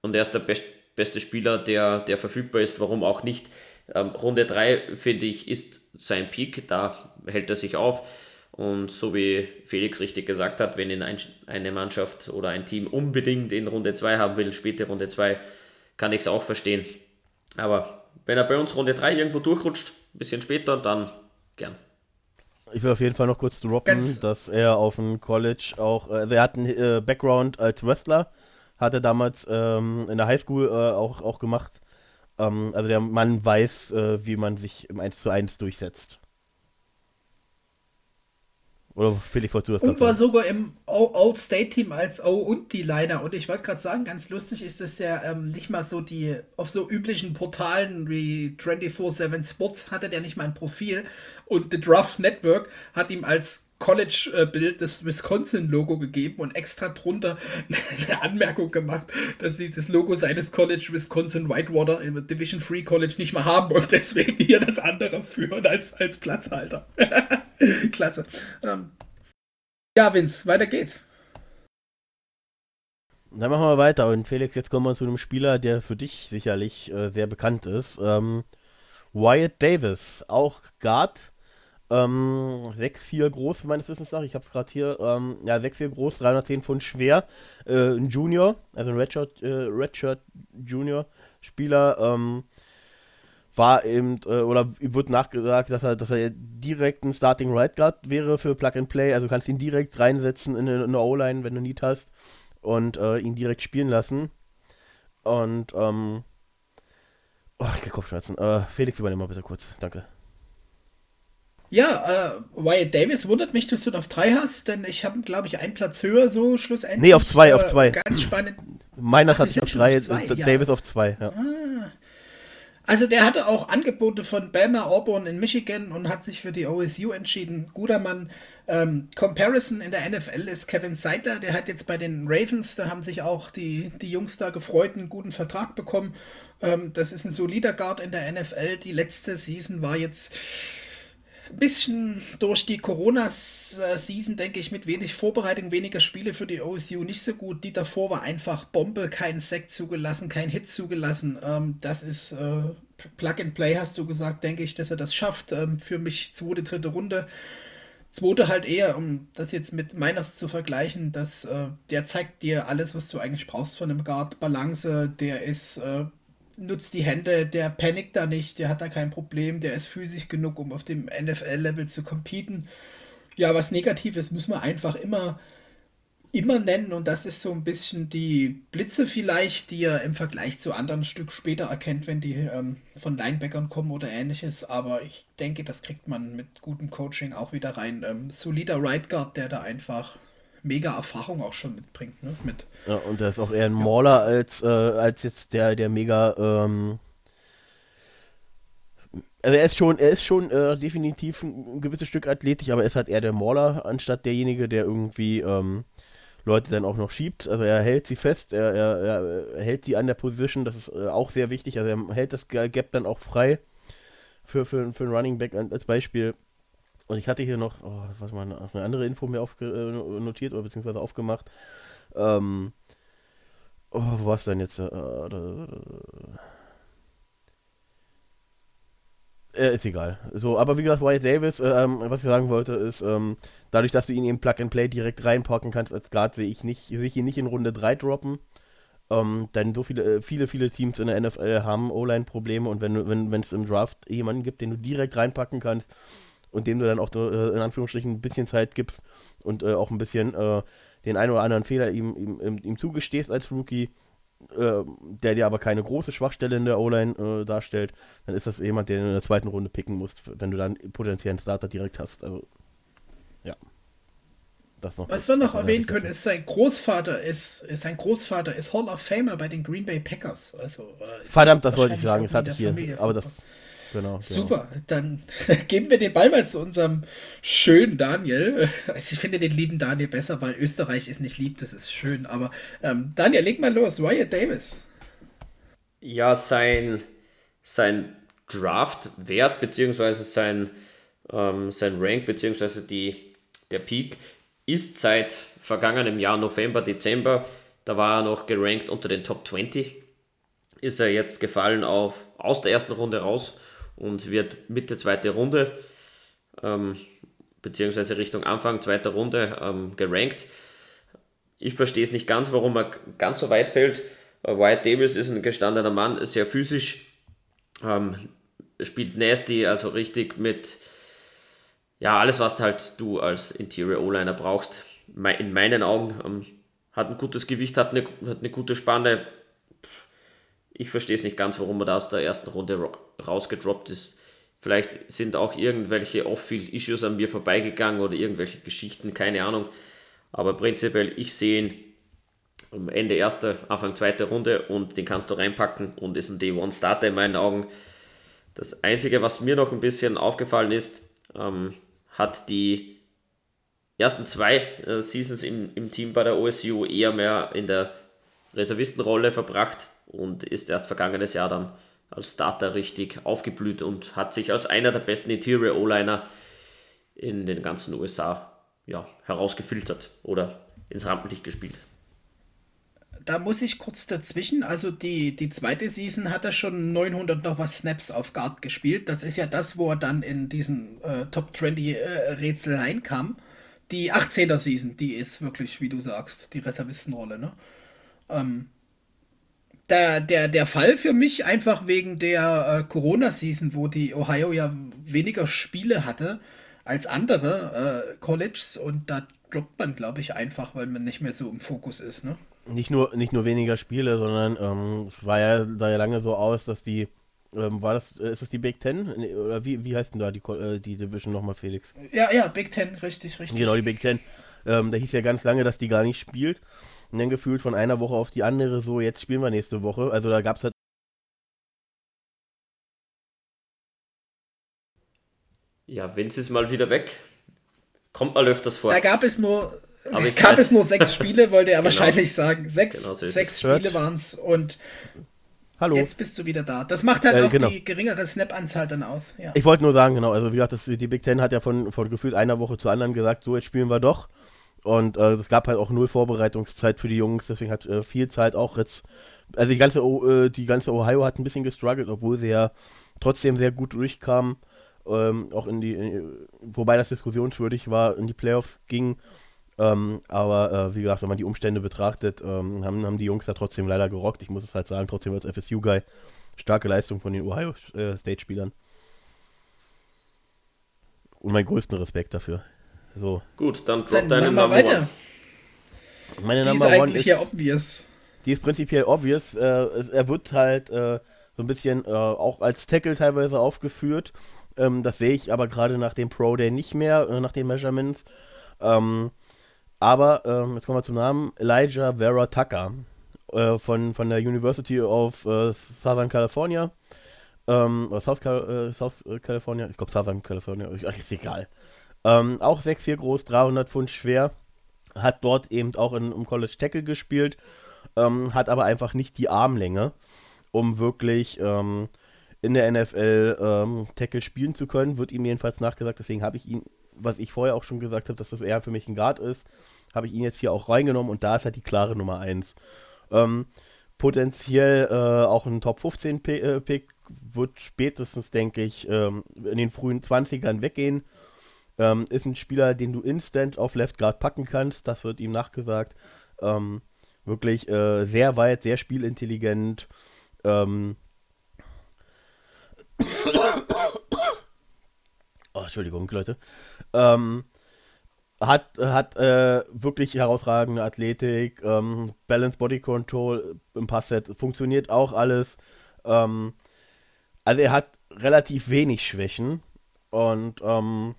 und er ist der beste beste Spieler, der, der verfügbar ist, warum auch nicht. Ähm, Runde 3, finde ich, ist sein Peak, da hält er sich auf. Und so wie Felix richtig gesagt hat, wenn ihn ein, eine Mannschaft oder ein Team unbedingt in Runde 2 haben will, späte Runde 2, kann ich es auch verstehen. Aber wenn er bei uns Runde 3 irgendwo durchrutscht, ein bisschen später, dann gern. Ich will auf jeden Fall noch kurz droppen, Ganz dass er auf dem College auch, also er hat einen äh, Background als Wrestler, hat er damals ähm, in der Highschool äh, auch, auch gemacht. Ähm, also der Mann weiß, äh, wie man sich im 1 zu 1 durchsetzt. Oder Felix, wolltest du das Und war sogar im All-State-Team als O und die Liner. Und ich wollte gerade sagen, ganz lustig ist, dass der ähm, nicht mal so die, auf so üblichen Portalen wie 24-7 Sports hatte der nicht mal ein Profil. Und The Draft Network hat ihm als College-Bild das Wisconsin-Logo gegeben und extra drunter eine Anmerkung gemacht, dass sie das Logo seines College Wisconsin Whitewater im Division Free College nicht mehr haben und deswegen hier das andere führen als, als Platzhalter. Klasse. Ähm, ja, Vince, weiter geht's. Dann machen wir weiter. Und Felix, jetzt kommen wir zu einem Spieler, der für dich sicherlich äh, sehr bekannt ist. Ähm, Wyatt Davis, auch Guard. Ähm, 6'4 groß, meines Wissens nach. Ich habe es gerade hier. Ähm, ja, 6'4 groß, 310 Pfund schwer. Äh, ein Junior, also ein Redshirt, äh, Redshirt Junior Spieler. Ähm, war eben, äh, oder wird nachgesagt, dass er, dass er direkt ein Starting Right Guard wäre für Plug and Play. Also kannst ihn direkt reinsetzen in eine, eine O-Line, wenn du Need hast und äh, ihn direkt spielen lassen. Und, ähm, oh, ich krieg Kopfschmerzen. Äh, Felix, übernimm mal bitte kurz. Danke. Ja, äh, Wyatt Davis wundert mich, dass du ihn auf 3 hast, denn ich habe, glaube ich, einen Platz höher so schlussendlich. Nee, auf 2, äh, auf 2. Ganz spannend. Meiner hat sich auf 3, Davis auf 2, ja. Ah. Also der hatte auch Angebote von Bama Auburn in Michigan und hat sich für die OSU entschieden. Guter Mann. Ähm, Comparison in der NFL ist Kevin Seidler, der hat jetzt bei den Ravens, da haben sich auch die, die Jungs da gefreut, einen guten Vertrag bekommen. Ähm, das ist ein solider Guard in der NFL. Die letzte Season war jetzt bisschen durch die Corona-Season, denke ich, mit wenig Vorbereitung, weniger Spiele für die OSU nicht so gut. Die davor war einfach Bombe, kein Sack zugelassen, kein Hit zugelassen. Ähm, das ist äh, Plug and Play, hast du gesagt, denke ich, dass er das schafft. Ähm, für mich zweite, dritte Runde. Zweite halt eher, um das jetzt mit Miners zu vergleichen, dass äh, der zeigt dir alles, was du eigentlich brauchst von einem Guard. Balance, der ist äh, nutzt die Hände, der panikt da nicht, der hat da kein Problem, der ist physisch genug, um auf dem NFL-Level zu competen. Ja, was Negatives müssen wir einfach immer, immer nennen und das ist so ein bisschen die Blitze vielleicht, die er im Vergleich zu anderen Stück später erkennt, wenn die ähm, von Linebackern kommen oder ähnliches, aber ich denke, das kriegt man mit gutem Coaching auch wieder rein. Ähm, solider Right Guard, der da einfach mega Erfahrung auch schon mitbringt. Ne? Mit, ja, und der ist auch eher ein Mauler als, äh, als jetzt der, der mega. Ähm also er ist schon, er ist schon äh, definitiv ein, ein, gewisses Stück athletisch, aber er ist halt eher der Mauler, anstatt derjenige, der irgendwie ähm, Leute dann auch noch schiebt. Also er hält sie fest, er, er, er hält sie an der Position, das ist äh, auch sehr wichtig. Also er hält das Gap dann auch frei für, für, für einen Running Back als Beispiel. Und ich hatte hier noch, oh, was mal, eine, andere Info mir äh, notiert oder beziehungsweise aufgemacht. Ähm, oh, wo war's denn jetzt? Äh, äh, äh, ist egal. So, aber wie gesagt, Wyatt Davis, äh, ähm, was ich sagen wollte, ist, ähm, dadurch, dass du ihn in Plug and Play direkt reinpacken kannst als Guard, sehe ich nicht, sehe ich ihn nicht in Runde 3 droppen. Ähm, denn so viele, viele, viele Teams in der NFL haben O-Line-Probleme und wenn wenn wenn es im Draft jemanden gibt, den du direkt reinpacken kannst, und dem du dann auch äh, in Anführungsstrichen ein bisschen Zeit gibst und äh, auch ein bisschen äh, den einen oder anderen Fehler ihm, ihm, ihm zugestehst als Rookie, äh, der dir aber keine große Schwachstelle in der O-Line äh, darstellt, dann ist das jemand, den du in der zweiten Runde picken musst, wenn du dann potenziellen Starter direkt hast. Also, ja. Das noch Was wir noch erwähnen können, ist sein Großvater ist, ist sein Großvater ist Hall of Famer bei den Green Bay Packers. Also, äh, Verdammt, das wollte ich sagen, das hatte ich hier. Aber das Genau, Super, genau. dann geben wir den Ball mal zu unserem schönen Daniel. Also ich finde den lieben Daniel besser, weil Österreich ist nicht lieb, das ist schön. Aber ähm, Daniel, leg mal los. Wyatt Davis. Ja, sein, sein Draft-Wert beziehungsweise sein, ähm, sein Rank beziehungsweise die, der Peak ist seit vergangenem Jahr November, Dezember, da war er noch gerankt unter den Top 20 ist er jetzt gefallen auf aus der ersten Runde raus und wird Mitte zweite Runde ähm, beziehungsweise Richtung Anfang zweiter Runde ähm, gerankt. Ich verstehe es nicht ganz, warum er ganz so weit fällt. Äh, Wyatt Davis ist ein gestandener Mann, sehr physisch, ähm, spielt nasty, also richtig mit ja, alles, was halt du als Interior O-Liner brauchst. In meinen Augen ähm, hat ein gutes Gewicht, hat eine, hat eine gute Spanne. Ich verstehe es nicht ganz, warum er da aus der ersten Runde rausgedroppt ist. Vielleicht sind auch irgendwelche Off-Field-Issues an mir vorbeigegangen oder irgendwelche Geschichten, keine Ahnung. Aber prinzipiell, ich sehe ihn am Ende erster, Anfang zweiter Runde und den kannst du reinpacken und ist ein Day-One-Starter in meinen Augen. Das Einzige, was mir noch ein bisschen aufgefallen ist, ähm, hat die ersten zwei äh, Seasons im, im Team bei der OSU eher mehr in der Reservistenrolle verbracht und ist erst vergangenes Jahr dann als Starter richtig aufgeblüht und hat sich als einer der besten Interior O-Liner in den ganzen USA ja, herausgefiltert oder ins Rampenlicht gespielt. Da muss ich kurz dazwischen. Also die, die zweite Season hat er schon 900 noch was Snaps auf Guard gespielt. Das ist ja das, wo er dann in diesen äh, Top 20 äh, Rätsel reinkam. Die 18er Season, die ist wirklich, wie du sagst, die Reservistenrolle. Ne? Ähm, der, der, der Fall für mich einfach wegen der äh, Corona-Season, wo die Ohio ja weniger Spiele hatte als andere äh, Colleges und da droppt man, glaube ich, einfach, weil man nicht mehr so im Fokus ist. Ne? Nicht, nur, nicht nur weniger Spiele, sondern ähm, es war ja da ja lange so aus, dass die ähm, war das, äh, ist das die Big Ten? Oder wie, wie heißt denn da die, äh, die Division nochmal, Felix? Ja, ja, Big Ten, richtig, richtig. Genau, die Big Ten. Ähm, da hieß ja ganz lange, dass die gar nicht spielt. Und dann gefühlt von einer Woche auf die andere so, jetzt spielen wir nächste Woche. Also da gab es halt. Ja, Vince ist mal wieder weg. Kommt mal öfters vor. Da gab es nur, gab weiß. es nur sechs Spiele, wollte er genau. wahrscheinlich sagen. Sechs, genau so sechs Spiele waren es und Hallo. Jetzt bist du wieder da. Das macht halt äh, auch genau. die geringere Snap-Anzahl dann aus. Ja. Ich wollte nur sagen, genau, also wie gesagt, das, die Big Ten hat ja von, von gefühlt einer Woche zur anderen gesagt, so jetzt spielen wir doch. Und äh, es gab halt auch null Vorbereitungszeit für die Jungs, deswegen hat äh, viel Zeit auch jetzt. Also die ganze, äh, die ganze Ohio hat ein bisschen gestruggelt, obwohl sie ja trotzdem sehr gut durchkamen. Ähm, auch in die, in, wobei das diskussionswürdig war, in die Playoffs ging. Ähm, aber äh, wie gesagt, wenn man die Umstände betrachtet, ähm, haben, haben die Jungs da trotzdem leider gerockt. Ich muss es halt sagen, trotzdem als FSU-Guy starke Leistung von den Ohio äh, State-Spielern. Und meinen größten Respekt dafür. So. Gut, dann drop dann deine Number weiter. One. Meine die Number ist eigentlich ist, ja obvious. Die ist prinzipiell obvious. Äh, er wird halt äh, so ein bisschen äh, auch als Tackle teilweise aufgeführt. Ähm, das sehe ich aber gerade nach dem Pro Day nicht mehr, äh, nach den Measurements. Ähm, aber, ähm, jetzt kommen wir zum Namen, Elijah Vera Tucker äh, von, von der University of äh, Southern California. Ähm, oder South, Cal South California, ich glaube Southern California, ach, ist egal. Ähm, auch 6'4 groß, 300 Pfund schwer. Hat dort eben auch in, im College Tackle gespielt. Ähm, hat aber einfach nicht die Armlänge, um wirklich ähm, in der NFL ähm, Tackle spielen zu können. Wird ihm jedenfalls nachgesagt. Deswegen habe ich ihn, was ich vorher auch schon gesagt habe, dass das eher für mich ein Guard ist, habe ich ihn jetzt hier auch reingenommen und da ist halt die klare Nummer 1. Ähm, potenziell äh, auch ein Top 15 Pick, äh, Pick wird spätestens, denke ich, ähm, in den frühen 20ern weggehen. Ähm, ist ein Spieler, den du instant auf Left Guard packen kannst. Das wird ihm nachgesagt. Ähm, wirklich äh, sehr weit, sehr spielintelligent. Ähm oh, Entschuldigung, Leute. Ähm, hat hat äh, wirklich herausragende Athletik, ähm, Balance Body Control im Passset, funktioniert auch alles. Ähm, also er hat relativ wenig Schwächen und ähm,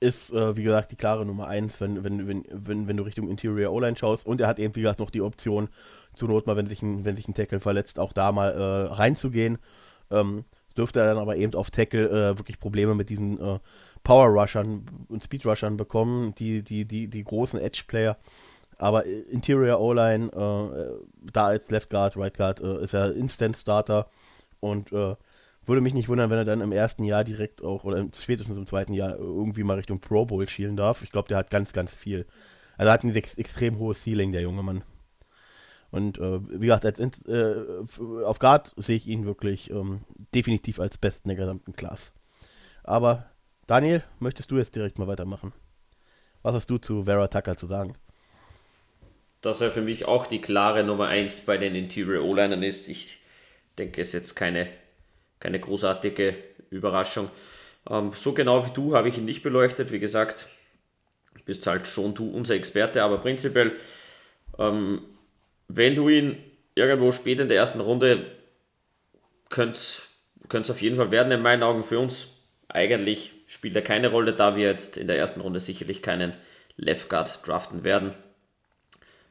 ist, äh, wie gesagt, die klare Nummer 1, wenn, wenn, wenn, wenn, wenn du Richtung Interior O-Line schaust. Und er hat eben, wie gesagt, noch die Option, zur Not mal, wenn sich ein, wenn sich ein Tackle verletzt, auch da mal äh, reinzugehen. Ähm, dürfte er dann aber eben auf Tackle äh, wirklich Probleme mit diesen äh, Power Rushern und Speed Rushern bekommen, die, die, die, die großen Edge-Player. Aber Interior O-Line, äh, da als Left Guard, Right Guard, äh, ist er Instant Starter und würde mich nicht wundern, wenn er dann im ersten Jahr direkt auch, oder spätestens im zweiten Jahr irgendwie mal Richtung Pro Bowl schielen darf. Ich glaube, der hat ganz, ganz viel. Also er hat ein ex extrem hohes Ceiling, der junge Mann. Und äh, wie gesagt, als, äh, auf Guard sehe ich ihn wirklich ähm, definitiv als Besten der gesamten Class. Aber Daniel, möchtest du jetzt direkt mal weitermachen? Was hast du zu Vera Tucker zu sagen? Dass er für mich auch die klare Nummer 1 bei den Interior O-Linern ist. Ich denke, es ist jetzt keine, keine großartige Überraschung. Ähm, so genau wie du habe ich ihn nicht beleuchtet. Wie gesagt, bist halt schon du unser Experte, aber prinzipiell ähm, wenn du ihn irgendwo spät in der ersten Runde könnte es auf jeden Fall werden, in meinen Augen für uns. Eigentlich spielt er keine Rolle, da wir jetzt in der ersten Runde sicherlich keinen Left Guard draften werden.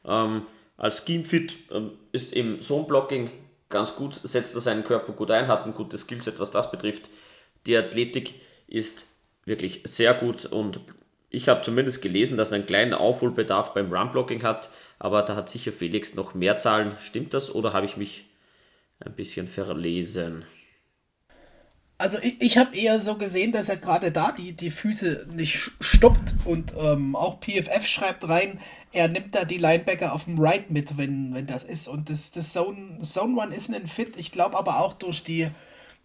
Ähm, als Scheme-Fit ähm, ist im Zone-Blocking ganz gut, setzt er seinen Körper gut ein, hat ein gutes Skillset, was das betrifft. Die Athletik ist wirklich sehr gut und ich habe zumindest gelesen, dass er einen kleinen Aufholbedarf beim Run-Blocking hat, aber da hat sicher Felix noch mehr Zahlen. Stimmt das oder habe ich mich ein bisschen verlesen? Also ich, ich habe eher so gesehen, dass er gerade da die, die Füße nicht stoppt und ähm, auch PFF schreibt rein, er nimmt da die Linebacker auf dem Right mit, wenn, wenn das ist. Und das, das Zone, Zone One ist ein Fit. Ich glaube aber auch durch die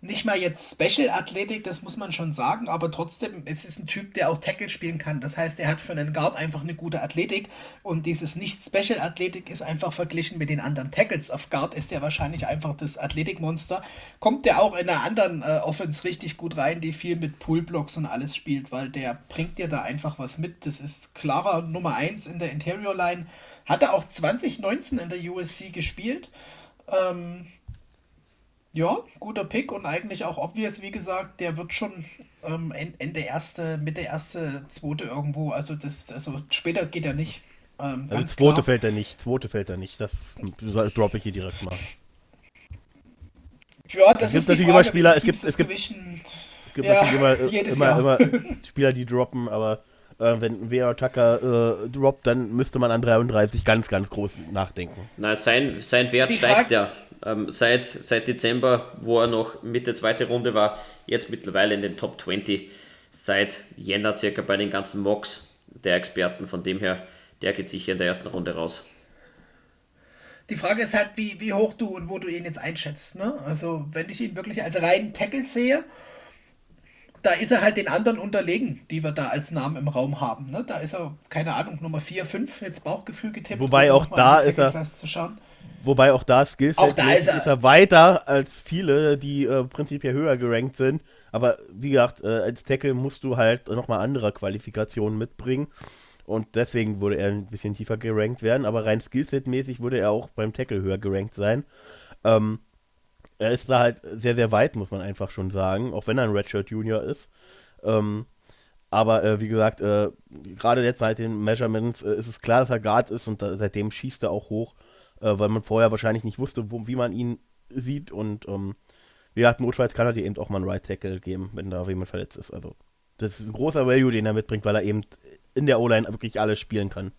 nicht mal jetzt Special-Athletik, das muss man schon sagen, aber trotzdem, es ist ein Typ, der auch Tackle spielen kann. Das heißt, er hat für einen Guard einfach eine gute Athletik und dieses Nicht-Special-Athletik ist einfach verglichen mit den anderen Tackles. Auf Guard ist er wahrscheinlich einfach das Athletikmonster. Kommt der auch in einer anderen äh, Offense richtig gut rein, die viel mit Pull-Blocks und alles spielt, weil der bringt dir da einfach was mit. Das ist klarer Nummer 1 in der Interior-Line. Hat er auch 2019 in der USC gespielt. Ähm, ja, guter Pick und eigentlich auch obvious, wie gesagt, der wird schon ähm, Ende erste, Mitte erste, zweite irgendwo, also das, also später geht er nicht. Ähm, also zweite klar. fällt er nicht, zweite fällt er nicht, das droppe ich hier direkt mal. Ja, das es gibt natürlich Frage, immer Spieler, es gibt, es gibt, es gibt ja, natürlich immer, immer, immer Spieler, die droppen, aber äh, wenn Vera Tucker äh, droppt, dann müsste man an 33 ganz, ganz groß nachdenken. Na, sein, sein Wert steigt ja ähm, seit, seit Dezember, wo er noch Mitte zweite Runde war, jetzt mittlerweile in den Top 20, seit Jänner circa bei den ganzen Mocks der Experten. Von dem her, der geht sicher in der ersten Runde raus. Die Frage ist halt, wie, wie hoch du und wo du ihn jetzt einschätzt. Ne? Also, wenn ich ihn wirklich als reinen Tackle sehe, da ist er halt den anderen unterlegen, die wir da als Namen im Raum haben. Ne? Da ist er, keine Ahnung, Nummer 4, 5, jetzt Bauchgefühl getippt. Wobei auch da ist er. Wobei auch da Skillset auch da ist, er, ist er weiter als viele, die äh, prinzipiell höher gerankt sind. Aber wie gesagt, äh, als Tackle musst du halt nochmal andere Qualifikationen mitbringen. Und deswegen würde er ein bisschen tiefer gerankt werden. Aber rein Skillset-mäßig würde er auch beim Tackle höher gerankt sein. Ähm, er ist da halt sehr, sehr weit, muss man einfach schon sagen. Auch wenn er ein Redshirt Junior ist. Ähm, aber äh, wie gesagt, äh, gerade jetzt seit den Measurements äh, ist es klar, dass er Guard ist und da, seitdem schießt er auch hoch äh, weil man vorher wahrscheinlich nicht wusste, wo, wie man ihn sieht. Und ähm, wie gesagt, notfalls kann er dir eben auch mal einen Right Tackle geben, wenn da jemand verletzt ist. Also, das ist ein großer Value, den er mitbringt, weil er eben in der O-Line wirklich alles spielen kann.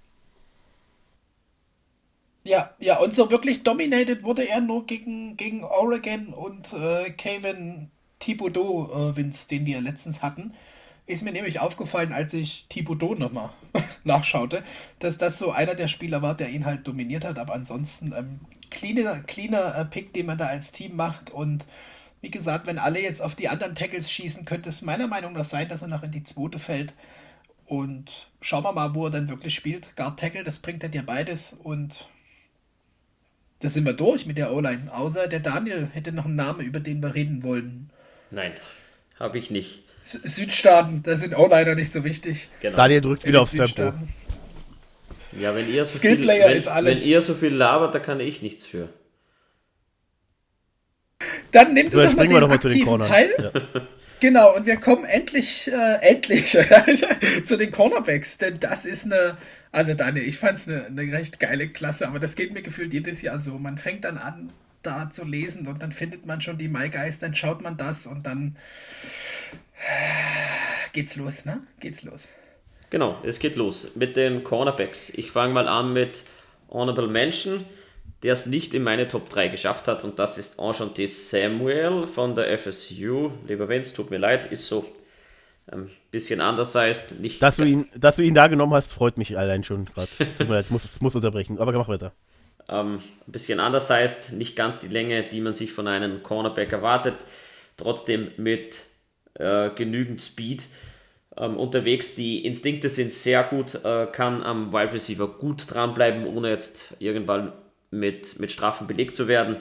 Ja, ja, und so wirklich dominated wurde er nur gegen, gegen Oregon und äh, Kevin Thibodeau, äh, den wir letztens hatten ist mir nämlich aufgefallen, als ich Thibodeau nochmal nachschaute, dass das so einer der Spieler war, der ihn halt dominiert hat. Aber ansonsten ähm, cleaner, cleaner äh, Pick, den man da als Team macht. Und wie gesagt, wenn alle jetzt auf die anderen Tackles schießen, könnte es meiner Meinung nach sein, dass er noch in die zweite fällt. Und schauen wir mal, wo er dann wirklich spielt. Guard Tackle, das bringt er dir beides. Und da sind wir durch mit der O-Line. Außer der Daniel hätte noch einen Namen, über den wir reden wollen. Nein, habe ich nicht. Südstaaten, da sind auch leider nicht so wichtig. Genau. Daniel drückt wieder aufs Tempo. Ja, wenn ihr so viel, wenn, wenn, ihr so viel labert, da kann ich nichts für. Dann nehmt ihr doch mal den doch aktiven Teil. Ja. Genau, und wir kommen endlich, äh, endlich zu den Cornerbacks, denn das ist eine, also Daniel, ich fand es eine, eine recht geile Klasse, aber das geht mir gefühlt jedes Jahr so. Man fängt dann an, da zu lesen und dann findet man schon die Maigeist, dann schaut man das und dann geht's los, ne? Geht's los. Genau, es geht los mit den Cornerbacks. Ich fange mal an mit Honorable Mention, der es nicht in meine Top 3 geschafft hat und das ist Enchanté Samuel von der FSU. Lieber Vince, tut mir leid, ist so ein ähm, bisschen anders heißt. Nicht dass, du ihn, dass du ihn da genommen hast, freut mich allein schon gerade. Tut mir leid, ich muss, muss unterbrechen, aber mach weiter. ähm, ein bisschen anders heißt, nicht ganz die Länge, die man sich von einem Cornerback erwartet, trotzdem mit äh, genügend Speed ähm, unterwegs. Die Instinkte sind sehr gut, äh, kann am Wide Receiver gut dranbleiben, ohne jetzt irgendwann mit, mit Strafen belegt zu werden.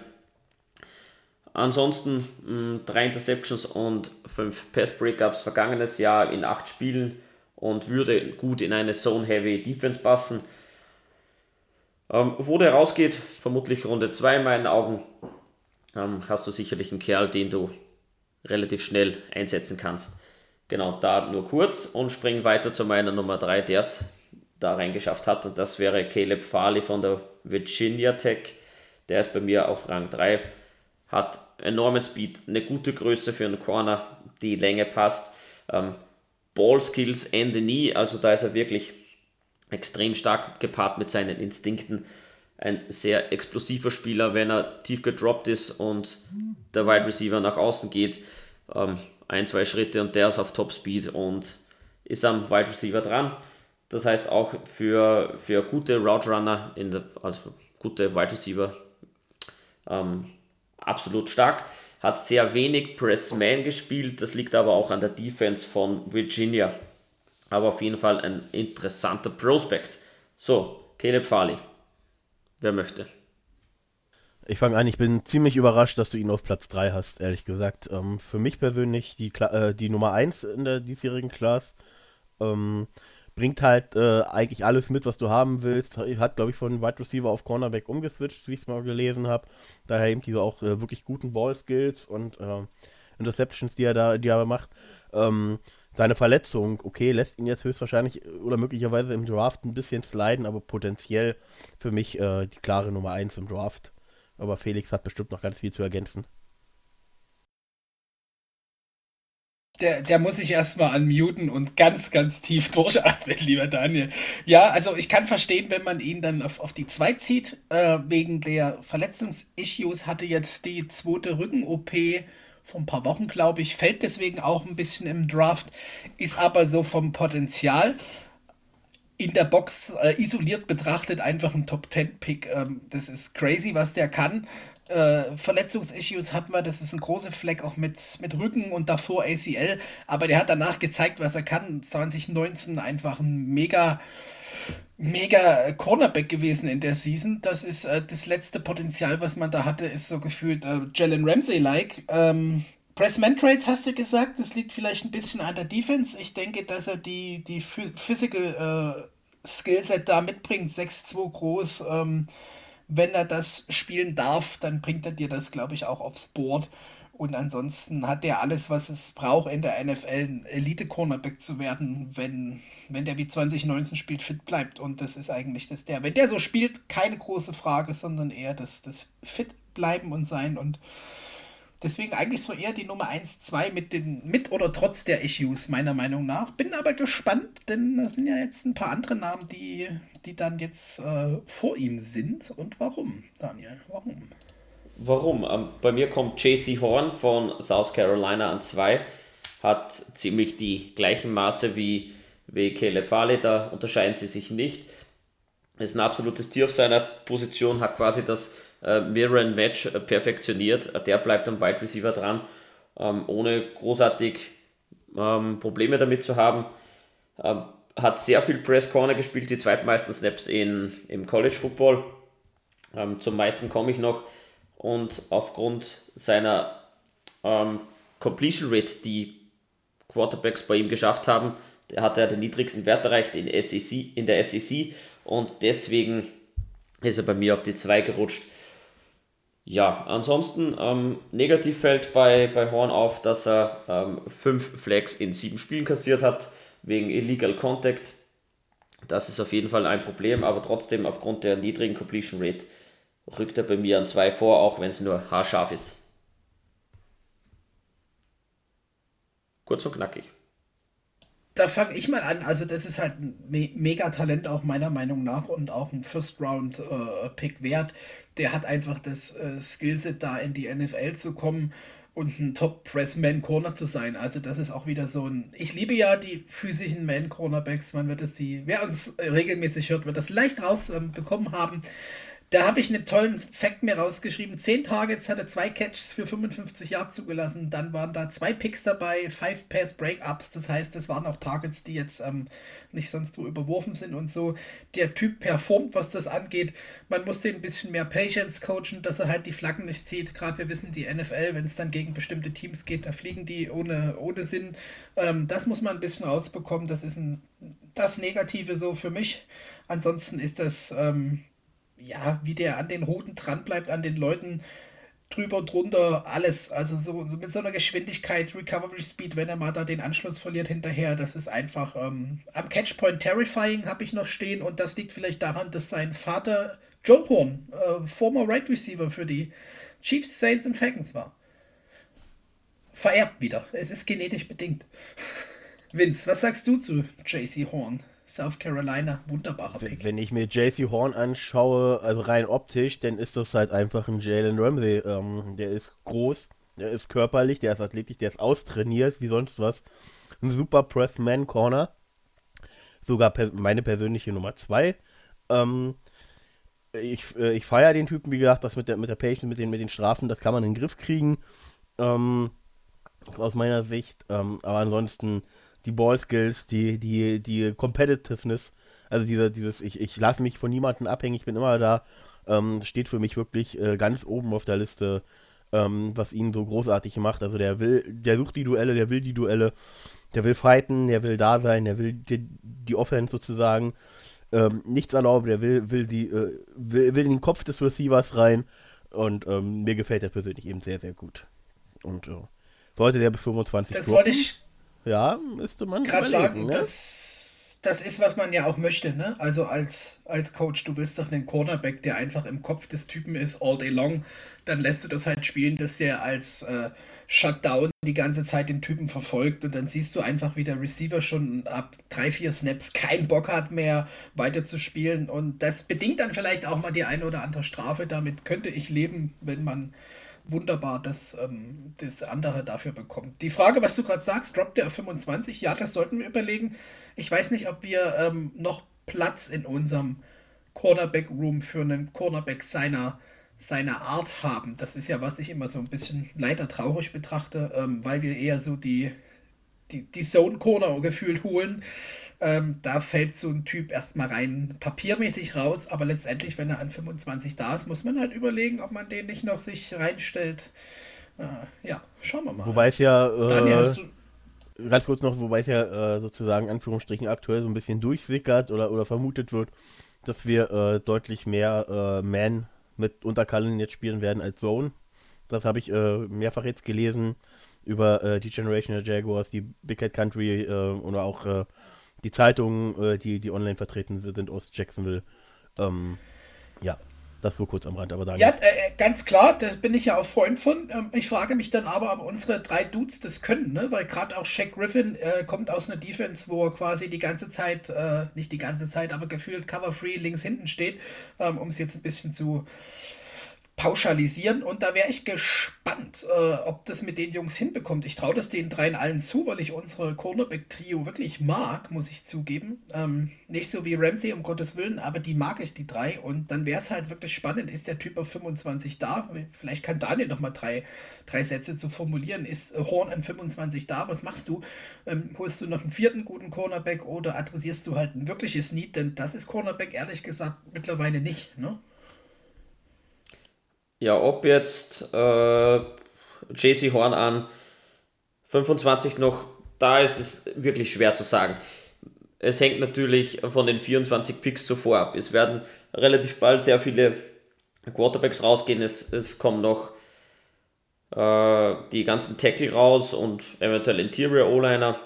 Ansonsten mh, drei Interceptions und fünf Pass Breakups vergangenes Jahr in acht Spielen und würde gut in eine Zone-Heavy Defense passen. Ähm, wo der rausgeht, vermutlich Runde 2 in meinen Augen, ähm, hast du sicherlich einen Kerl, den du relativ schnell einsetzen kannst. Genau, da nur kurz und springen weiter zu meiner Nummer 3, der es da reingeschafft hat. Und das wäre Caleb Farley von der Virginia Tech. Der ist bei mir auf Rang 3. Hat enormen Speed, eine gute Größe für einen Corner, die Länge passt. Ähm, Ball Skills Ende nie, also da ist er wirklich extrem stark gepaart mit seinen Instinkten. Ein sehr explosiver Spieler, wenn er tief gedroppt ist und der Wide Receiver nach außen geht. Ähm, ein, zwei Schritte und der ist auf Top Speed und ist am Wide Receiver dran. Das heißt auch für, für gute Route Runner, in der, also gute Wide Receiver, ähm, absolut stark. Hat sehr wenig Press-Man gespielt, das liegt aber auch an der Defense von Virginia. Aber auf jeden Fall ein interessanter Prospect. So, Caleb Farley. Wer möchte? Ich fange an, ich bin ziemlich überrascht, dass du ihn auf Platz 3 hast, ehrlich gesagt. Ähm, für mich persönlich die, äh, die Nummer 1 in der diesjährigen Class. Ähm, bringt halt äh, eigentlich alles mit, was du haben willst. Hat, glaube ich, von Wide Receiver auf Cornerback umgeswitcht, wie ich es mal gelesen habe. Daher eben diese auch äh, wirklich guten Ball-Skills und äh, Interceptions, die er da, die er macht. Ähm, seine Verletzung, okay, lässt ihn jetzt höchstwahrscheinlich oder möglicherweise im Draft ein bisschen sliden, aber potenziell für mich äh, die klare Nummer 1 im Draft. Aber Felix hat bestimmt noch ganz viel zu ergänzen. Der, der muss sich erstmal unmuten und ganz, ganz tief durchatmen, lieber Daniel. Ja, also ich kann verstehen, wenn man ihn dann auf, auf die 2 zieht, äh, wegen der Verletzungsissues, hatte jetzt die zweite Rücken-OP vor ein paar Wochen, glaube ich, fällt deswegen auch ein bisschen im Draft, ist aber so vom Potenzial in der Box äh, isoliert betrachtet einfach ein Top-10-Pick. Ähm, das ist crazy, was der kann. Äh, Verletzungsissues hatten wir, das ist ein großer Fleck auch mit, mit Rücken und davor ACL, aber der hat danach gezeigt, was er kann. 2019 einfach ein mega, mega Cornerback gewesen in der Season. Das ist äh, das letzte Potenzial, was man da hatte, ist so gefühlt äh, Jalen Ramsey-like. Ähm, Pressman Trades hast du gesagt, das liegt vielleicht ein bisschen an der Defense. Ich denke, dass er die, die Physical äh, Skillset da mitbringt, 6'2 groß. Ähm, wenn er das spielen darf, dann bringt er dir das, glaube ich, auch aufs Board. Und ansonsten hat er alles, was es braucht, in der NFL ein Elite-Cornerback zu werden, wenn, wenn der wie 2019 spielt, fit bleibt. Und das ist eigentlich das der. Wenn der so spielt, keine große Frage, sondern eher das, das fit bleiben und sein. Und Deswegen eigentlich so eher die Nummer 1, 2 mit den, mit oder trotz der Issues, meiner Meinung nach. Bin aber gespannt, denn es sind ja jetzt ein paar andere Namen, die, die dann jetzt äh, vor ihm sind. Und warum, Daniel? Warum? Warum? Ähm, bei mir kommt JC Horn von South Carolina an 2. Hat ziemlich die gleichen Maße wie, wie Caleb Farley, da unterscheiden sie sich nicht. Ist ein absolutes Tier auf seiner Position, hat quasi das äh, Mirren Match äh, perfektioniert. Äh, der bleibt am Wide Receiver dran, ähm, ohne großartig ähm, Probleme damit zu haben. Ähm, hat sehr viel Press Corner gespielt, die zweitmeisten Snaps in, im College Football. Ähm, zum meisten komme ich noch. Und aufgrund seiner ähm, Completion Rate, die Quarterbacks bei ihm geschafft haben, hat er den niedrigsten Wert erreicht in, SEC, in der SEC und deswegen ist er bei mir auf die 2 gerutscht. Ja, ansonsten ähm, negativ fällt bei, bei Horn auf, dass er ähm, fünf Flags in sieben Spielen kassiert hat, wegen Illegal Contact. Das ist auf jeden Fall ein Problem, aber trotzdem aufgrund der niedrigen Completion Rate rückt er bei mir an zwei vor, auch wenn es nur haarscharf ist. Kurz und knackig. Da fange ich mal an. Also, das ist halt ein Me Mega-Talent, auch meiner Meinung nach, und auch ein First-Round-Pick äh, wert der hat einfach das äh, Skillset, da in die NFL zu kommen und ein Top-Press-Man-Corner zu sein. Also das ist auch wieder so ein... Ich liebe ja die physischen Man-Cornerbacks. Man wird es die... Wer uns regelmäßig hört, wird das leicht rausbekommen haben. Da habe ich einen tollen Fact mir rausgeschrieben. Zehn Targets hatte zwei Catches für 55 Yards zugelassen. Dann waren da zwei Picks dabei, five Pass Breakups. Das heißt, das waren auch Targets, die jetzt ähm, nicht sonst wo überworfen sind und so. Der Typ performt, was das angeht. Man muss den ein bisschen mehr Patience coachen, dass er halt die Flaggen nicht zieht. Gerade wir wissen, die NFL, wenn es dann gegen bestimmte Teams geht, da fliegen die ohne, ohne Sinn. Ähm, das muss man ein bisschen rausbekommen. Das ist ein, das Negative so für mich. Ansonsten ist das. Ähm, ja, wie der an den Routen dran bleibt, an den Leuten drüber, drunter, alles. Also so, so mit so einer Geschwindigkeit, Recovery Speed, wenn er mal da den Anschluss verliert hinterher, das ist einfach ähm, am Catchpoint terrifying habe ich noch stehen und das liegt vielleicht daran, dass sein Vater Joe Horn, äh, former Right Receiver für die Chiefs, Saints und Falcons war. Vererbt wieder. Es ist genetisch bedingt. Vince, was sagst du zu JC Horn? South Carolina, wunderbarer Pick. Wenn ich mir JC Horn anschaue, also rein optisch, dann ist das halt einfach ein Jalen Ramsey. Ähm, der ist groß, der ist körperlich, der ist athletisch, der ist austrainiert, wie sonst was. Ein super Press-Man-Corner. Sogar per meine persönliche Nummer 2. Ähm, ich äh, ich feiere den Typen, wie gesagt, das mit der, mit der Patience, mit den, mit den Strafen, das kann man in den Griff kriegen. Ähm, aus meiner Sicht. Ähm, aber ansonsten die Ballskills, die, die, die Competitiveness, also diese, dieses, ich, ich lasse mich von niemandem abhängig, ich bin immer da, ähm, steht für mich wirklich äh, ganz oben auf der Liste, ähm, was ihn so großartig macht. Also der will, der sucht die Duelle, der will die Duelle, der will fighten, der will da sein, der will die, die Offense sozusagen ähm, nichts erlauben, der will, will, die, äh, will, will in den Kopf des Receivers rein und ähm, mir gefällt er persönlich eben sehr, sehr gut. Und äh, sollte der bis 25 Das wollte ich ja, müsste man gerade sagen. Ne? Das, das ist, was man ja auch möchte. Ne? Also als, als Coach, du willst doch einen Cornerback, der einfach im Kopf des Typen ist, all day long. Dann lässt du das halt spielen, dass der als äh, Shutdown die ganze Zeit den Typen verfolgt und dann siehst du einfach, wie der Receiver schon ab drei, vier Snaps keinen Bock hat mehr weiter zu spielen und das bedingt dann vielleicht auch mal die eine oder andere Strafe. Damit könnte ich leben, wenn man wunderbar das, ähm, das andere dafür bekommt. Die Frage, was du gerade sagst, droppt der auf 25? Ja, das sollten wir überlegen. Ich weiß nicht, ob wir ähm, noch Platz in unserem Cornerback-Room für einen Cornerback seiner, seiner Art haben. Das ist ja, was ich immer so ein bisschen leider traurig betrachte, ähm, weil wir eher so die, die, die Zone-Corner gefühlt holen. Ähm, da fällt so ein Typ erstmal rein papiermäßig raus, aber letztendlich, wenn er an 25 da ist, muss man halt überlegen, ob man den nicht noch sich reinstellt. Äh, ja, schauen wir mal. Wobei es ja. Äh, Daniel, ganz kurz noch, wobei es ja äh, sozusagen Anführungsstrichen aktuell so ein bisschen durchsickert oder, oder vermutet wird, dass wir äh, deutlich mehr äh, Man mit Unterkallen jetzt spielen werden als Zone. Das habe ich äh, mehrfach jetzt gelesen über äh, die Generation der Jaguars, die Big Cat Country äh, oder auch äh, die Zeitungen, äh, die, die online vertreten sind aus Jacksonville. Ähm, ja, das nur kurz am Rand, aber dann. Ja, äh, ganz klar, das bin ich ja auch Freund von. Ähm, ich frage mich dann aber, ob unsere drei Dudes das können, ne? weil gerade auch Shaq Griffin äh, kommt aus einer Defense, wo er quasi die ganze Zeit, äh, nicht die ganze Zeit, aber gefühlt Cover-Free links hinten steht, ähm, um es jetzt ein bisschen zu pauschalisieren und da wäre ich gespannt, äh, ob das mit den Jungs hinbekommt. Ich traue das den dreien allen zu, weil ich unsere Cornerback-Trio wirklich mag, muss ich zugeben. Ähm, nicht so wie Ramsey, um Gottes Willen, aber die mag ich, die drei. Und dann wäre es halt wirklich spannend, ist der Typ auf 25 da? Vielleicht kann Daniel nochmal drei, drei Sätze zu formulieren. Ist Horn an 25 da? Was machst du? Ähm, holst du noch einen vierten guten Cornerback oder adressierst du halt ein wirkliches Need? Denn das ist Cornerback ehrlich gesagt mittlerweile nicht. Ne? Ja, ob jetzt äh, JC Horn an 25 noch da ist, ist wirklich schwer zu sagen. Es hängt natürlich von den 24 Picks zuvor ab. Es werden relativ bald sehr viele Quarterbacks rausgehen. Es, es kommen noch äh, die ganzen Tackle raus und eventuell Interior O-Liner.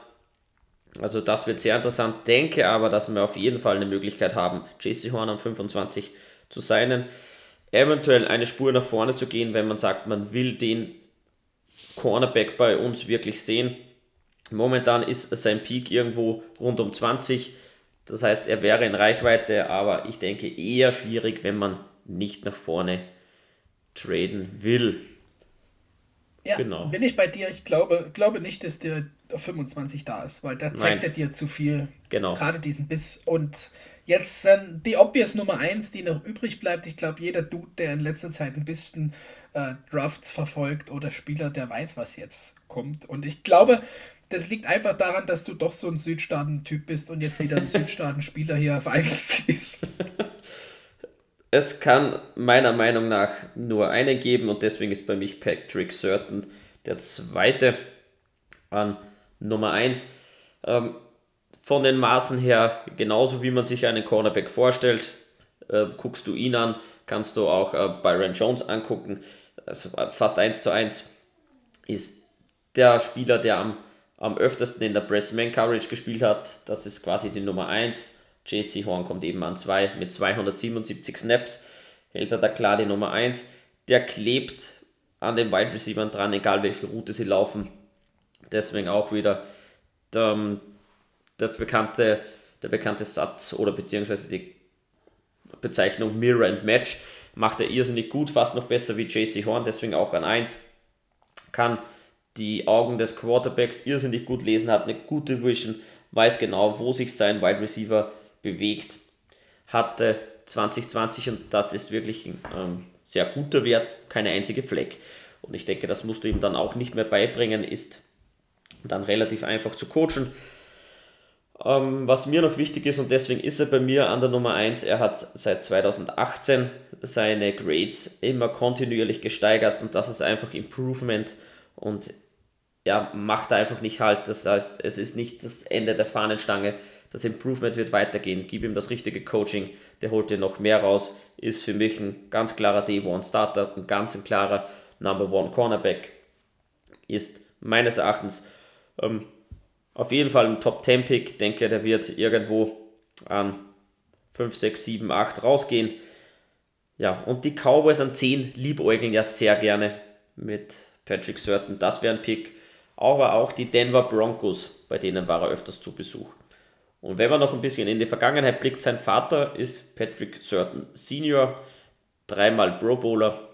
Also das wird sehr interessant. Denke aber, dass wir auf jeden Fall eine Möglichkeit haben, JC Horn an 25 zu sein eventuell eine Spur nach vorne zu gehen, wenn man sagt, man will den Cornerback bei uns wirklich sehen. Momentan ist sein Peak irgendwo rund um 20. Das heißt, er wäre in Reichweite, aber ich denke eher schwierig, wenn man nicht nach vorne traden will. Ja, genau. bin ich bei dir. Ich glaube, glaube nicht, dass der auf 25 da ist, weil da zeigt Nein. er dir zu viel. Genau. Gerade diesen Biss und Jetzt äh, die obvious Nummer 1, die noch übrig bleibt. Ich glaube, jeder Dude, der in letzter Zeit ein bisschen äh, Drafts verfolgt oder Spieler, der weiß, was jetzt kommt. Und ich glaube, das liegt einfach daran, dass du doch so ein Südstaaten-Typ bist und jetzt wieder einen Südstaaten-Spieler hier auf 1 ziehst. Es kann meiner Meinung nach nur einen geben und deswegen ist bei mich Patrick Certain der zweite an Nummer 1. Ähm, von den Maßen her, genauso wie man sich einen Cornerback vorstellt, äh, guckst du ihn an, kannst du auch äh, Byron Jones angucken. Also fast 1 zu 1 ist der Spieler, der am, am öftesten in der Press-Man-Coverage gespielt hat. Das ist quasi die Nummer 1. JC Horn kommt eben an 2 mit 277 Snaps. Hält er da klar die Nummer 1. Der klebt an den Wide Receivers dran, egal welche Route sie laufen. Deswegen auch wieder der, der, bekannte, der bekannte Satz oder beziehungsweise die Bezeichnung Mirror and Match macht er irrsinnig gut, fast noch besser wie JC Horn, deswegen auch an 1. Kann die Augen des Quarterbacks irrsinnig gut lesen, hat eine gute Vision, weiß genau, wo sich sein Wide Receiver bewegt. Hatte 2020 und das ist wirklich ein ähm, sehr guter Wert, keine einzige Fleck. Und ich denke, das musst du ihm dann auch nicht mehr beibringen, ist dann relativ einfach zu coachen. Ähm, was mir noch wichtig ist und deswegen ist er bei mir an der Nummer 1, er hat seit 2018 seine Grades immer kontinuierlich gesteigert und das ist einfach Improvement und ja, macht einfach nicht halt. Das heißt, es ist nicht das Ende der Fahnenstange. Das Improvement wird weitergehen. Gib ihm das richtige Coaching, der holt dir noch mehr raus. Ist für mich ein ganz klarer D1-Starter, ein ganz klarer Number One Cornerback. Ist meines Erachtens ähm, auf jeden Fall ein Top 10 Pick. Denke, der wird irgendwo an 5, 6, 7, 8 rausgehen. Ja, und die Cowboys an 10 liebäugeln ja sehr gerne mit Patrick Surton. Das wäre ein Pick. Aber auch die Denver Broncos, bei denen war er öfters zu Besuch. Und wenn man noch ein bisschen in die Vergangenheit blickt, sein Vater ist Patrick Surton Senior, dreimal Pro Bowler,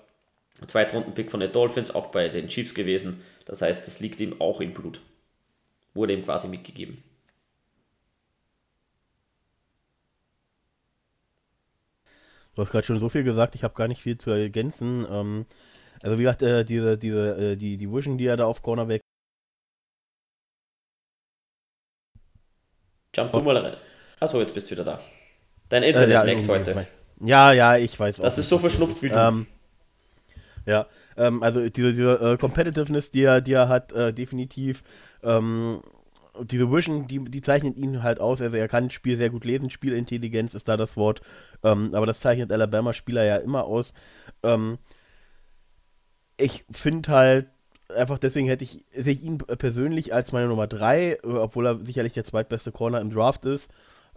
Zweitrunden-Pick von den Dolphins, auch bei den Chiefs gewesen. Das heißt, das liegt ihm auch im Blut wurde ihm quasi mitgegeben. Du hast gerade schon so viel gesagt, ich habe gar nicht viel zu ergänzen. Ähm, also wie gesagt, äh, diese, diese, äh, die, die Vision, die er da auf Cornerback. Jump du mal rein. Achso, jetzt bist du wieder da. Dein Internet äh, ja, leckt heute. Ja, ja, ich weiß. Das ist so verschnupft wie du. Ähm, ja, ähm, also diese, diese äh, Competitiveness, die er, die er hat, äh, definitiv. Ähm, diese Vision, die, die zeichnet ihn halt aus. Also er kann ein Spiel sehr gut lesen, Spielintelligenz ist da das Wort. Ähm, aber das zeichnet Alabama-Spieler ja immer aus. Ähm, ich finde halt, einfach deswegen hätte ich, sehe ich ihn persönlich als meine Nummer 3, äh, obwohl er sicherlich der zweitbeste Corner im Draft ist.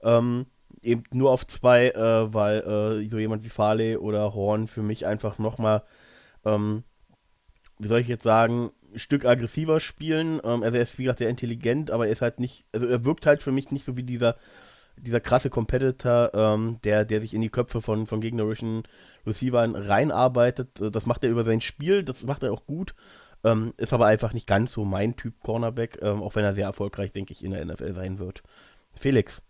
Ähm, eben nur auf zwei, äh, weil äh, so jemand wie Farley oder Horn für mich einfach nochmal ähm, wie soll ich jetzt sagen, ein Stück aggressiver spielen. Ähm, also er ist, wie gesagt, sehr intelligent, aber er ist halt nicht, also er wirkt halt für mich nicht so wie dieser, dieser krasse Competitor, ähm, der, der sich in die Köpfe von, von gegnerischen Receivern reinarbeitet. Äh, das macht er über sein Spiel, das macht er auch gut. Ähm, ist aber einfach nicht ganz so mein Typ Cornerback, ähm, auch wenn er sehr erfolgreich, denke ich, in der NFL sein wird. Felix.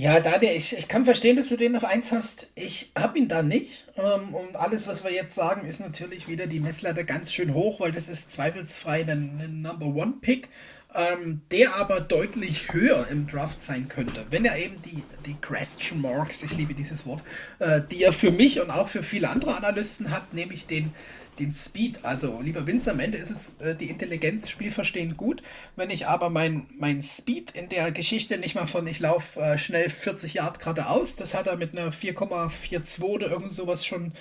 Ja, Daniel, ich, ich kann verstehen, dass du den auf 1 hast. Ich habe ihn da nicht. Ähm, und alles, was wir jetzt sagen, ist natürlich wieder die Messlatte ganz schön hoch, weil das ist zweifelsfrei ein, ein Number One Pick, ähm, der aber deutlich höher im Draft sein könnte. Wenn er eben die, die Question Marks, ich liebe dieses Wort, äh, die er für mich und auch für viele andere Analysten hat, nämlich den den Speed. Also, lieber Vince, am Ende ist es äh, die Intelligenz, Spielverstehen gut. Wenn ich aber mein, mein Speed in der Geschichte nicht mal von, ich laufe äh, schnell 40 Yard geradeaus, das hat er mit einer 4,42 oder irgend sowas schon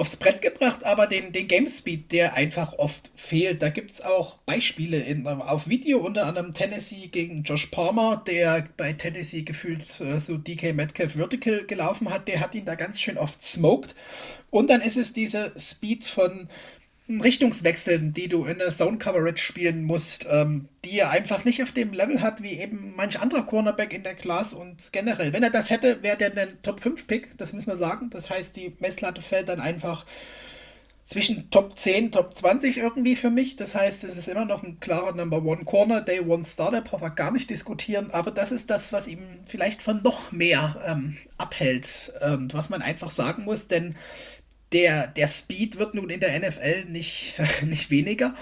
aufs Brett gebracht, aber den, den Game Speed, der einfach oft fehlt. Da gibt es auch Beispiele in, auf Video, unter anderem Tennessee gegen Josh Palmer, der bei Tennessee gefühlt äh, so DK Metcalf Vertical gelaufen hat. Der hat ihn da ganz schön oft smoked. Und dann ist es diese Speed von Richtungswechseln, die du in der Zone Coverage spielen musst, ähm, die er einfach nicht auf dem Level hat wie eben manch anderer Cornerback in der Class und generell. Wenn er das hätte, wäre der ein Top 5 Pick, das müssen wir sagen. Das heißt, die Messlatte fällt dann einfach zwischen Top 10, Top 20 irgendwie für mich. Das heißt, es ist immer noch ein klarer Number One Corner, Day One Starter, braucht er gar nicht diskutieren. Aber das ist das, was ihm vielleicht von noch mehr ähm, abhält und was man einfach sagen muss, denn der, der Speed wird nun in der NFL nicht, nicht weniger.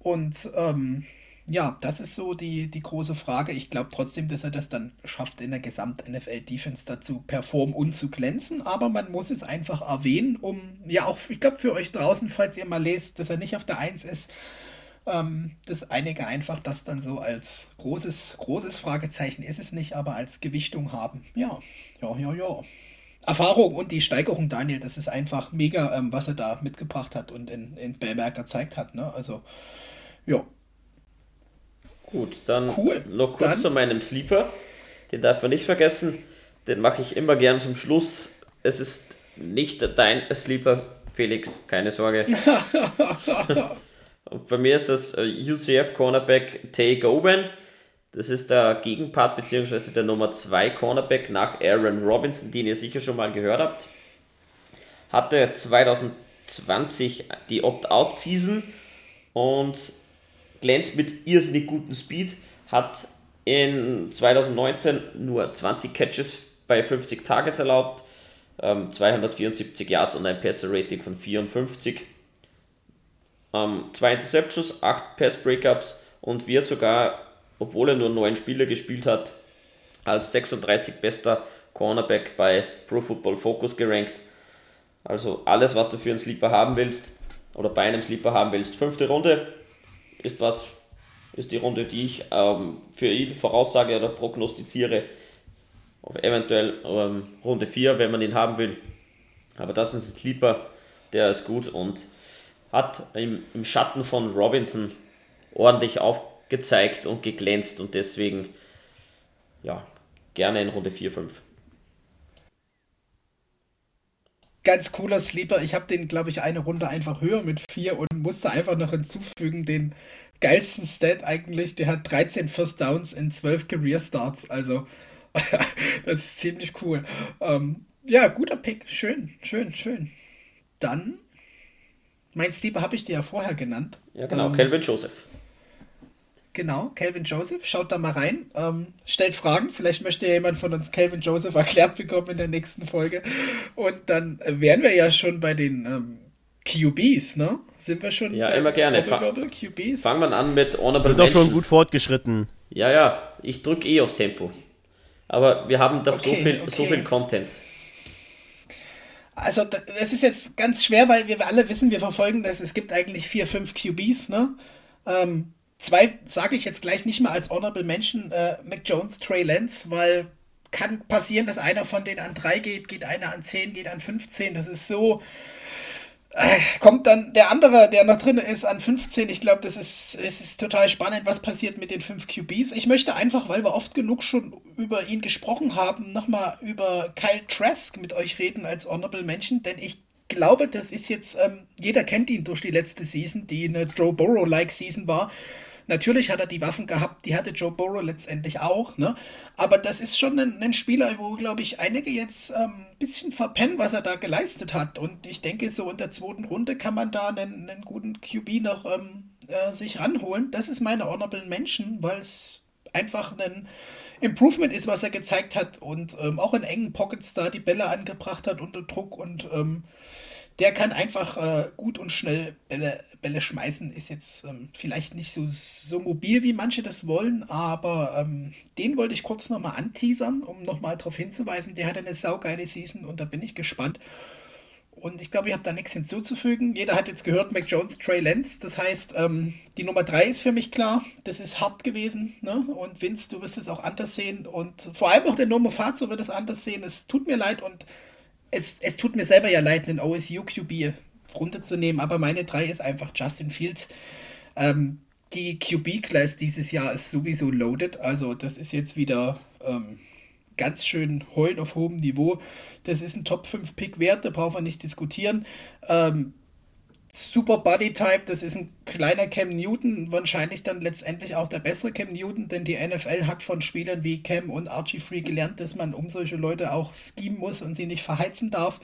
Und ähm, ja, das ist so die, die große Frage. Ich glaube trotzdem, dass er das dann schafft, in der Gesamt-NFL-Defense dazu performen und zu glänzen. Aber man muss es einfach erwähnen, um, ja, auch, ich glaube, für euch draußen, falls ihr mal lest, dass er nicht auf der 1 ist, ähm, dass einige einfach das dann so als großes, großes Fragezeichen ist es nicht, aber als Gewichtung haben. Ja, ja, ja, ja. Erfahrung und die Steigerung, Daniel, das ist einfach mega, ähm, was er da mitgebracht hat und in, in Bellberg gezeigt hat. Ne? Also, ja. Gut, dann cool. noch kurz dann. zu meinem Sleeper. Den darf man nicht vergessen. Den mache ich immer gern zum Schluss. Es ist nicht dein Sleeper, Felix, keine Sorge. bei mir ist es äh, UCF Cornerback Tay Goben. Das ist der Gegenpart bzw. der Nummer 2 Cornerback nach Aaron Robinson, den ihr sicher schon mal gehört habt. Hatte 2020 die Opt-out-Season und glänzt mit irrsinnig gutem Speed, hat in 2019 nur 20 Catches bei 50 Targets erlaubt, 274 ähm, Yards und ein Passer-Rating von 54. Ähm, zwei Interceptions, 8 Pass-Breakups und wird sogar, obwohl er nur 9 Spiele gespielt hat, als 36 bester Cornerback bei Pro Football Focus gerankt. Also alles, was du für einen Sleeper haben willst oder bei einem Sleeper haben willst. Fünfte Runde, ist was, ist die Runde, die ich ähm, für ihn voraussage oder prognostiziere. Auf eventuell ähm, Runde 4, wenn man ihn haben will. Aber das ist ein Sleeper, der ist gut und hat im, im Schatten von Robinson ordentlich aufgezeigt und geglänzt und deswegen ja, gerne in Runde 4, 5. ganz cooler Sleeper. Ich habe den, glaube ich, eine Runde einfach höher mit 4 und musste einfach noch hinzufügen, den geilsten Stat eigentlich. Der hat 13 First Downs in 12 Career Starts. Also, das ist ziemlich cool. Ähm, ja, guter Pick. Schön, schön, schön. Dann, mein Sleeper habe ich dir ja vorher genannt. Ja, genau. Ähm, Calvin Joseph. Genau, Calvin Joseph, schaut da mal rein, ähm, stellt Fragen, vielleicht möchte ja jemand von uns Calvin Joseph erklärt bekommen in der nächsten Folge. Und dann wären wir ja schon bei den ähm, QBs, ne? Sind wir schon Ja, immer gerne. Fangen wir an mit Honorable Sind doch schon gut fortgeschritten. Ja, ja, ich drücke eh aufs Tempo. Aber wir haben doch okay, so, viel, okay. so viel Content. Also, das ist jetzt ganz schwer, weil wir alle wissen, wir verfolgen das. Es gibt eigentlich vier, fünf QBs, ne? Ähm, Zwei sage ich jetzt gleich nicht mehr als Honorable Mention, äh, Mac Jones, Trey Lance, weil kann passieren, dass einer von denen an 3 geht, geht einer an 10, geht an 15. Das ist so. Äh, kommt dann der andere, der noch drin ist, an 15. Ich glaube, das ist, es ist total spannend, was passiert mit den 5 QBs. Ich möchte einfach, weil wir oft genug schon über ihn gesprochen haben, nochmal über Kyle Trask mit euch reden als Honorable Mention, denn ich glaube, das ist jetzt, ähm, jeder kennt ihn durch die letzte Season, die eine Joe Burrow-like Season war. Natürlich hat er die Waffen gehabt, die hatte Joe Burrow letztendlich auch, ne? Aber das ist schon ein, ein Spieler, wo, glaube ich, einige jetzt ein ähm, bisschen verpennen, was er da geleistet hat. Und ich denke, so in der zweiten Runde kann man da einen, einen guten QB noch ähm, äh, sich ranholen. Das ist meine Honorable Mention, weil es einfach ein Improvement ist, was er gezeigt hat und ähm, auch in engen Pockets da die Bälle angebracht hat unter Druck und ähm, der kann einfach äh, gut und schnell Bälle, Bälle schmeißen. Ist jetzt ähm, vielleicht nicht so, so mobil, wie manche das wollen, aber ähm, den wollte ich kurz nochmal anteasern, um nochmal darauf hinzuweisen. Der hat eine saugeile Season und da bin ich gespannt. Und ich glaube, ich habe da nichts hinzuzufügen. Jeder hat jetzt gehört, Mac Jones, Trey Lance. Das heißt, ähm, die Nummer 3 ist für mich klar. Das ist hart gewesen. Ne? Und Vince, du wirst es auch anders sehen. Und vor allem auch der Nomo Fazo wird es anders sehen. Es tut mir leid und es, es tut mir selber ja leid, einen OSU QB runterzunehmen, aber meine 3 ist einfach Justin Fields. Ähm, die QB-Class dieses Jahr ist sowieso loaded, also das ist jetzt wieder ähm, ganz schön heulen auf hohem Niveau. Das ist ein Top 5 Pick wert, da brauchen wir nicht diskutieren. Ähm, super Body Type, das ist ein kleiner Cam Newton, wahrscheinlich dann letztendlich auch der bessere Cam Newton, denn die NFL hat von Spielern wie Cam und Archie Free gelernt, dass man um solche Leute auch schemen muss und sie nicht verheizen darf.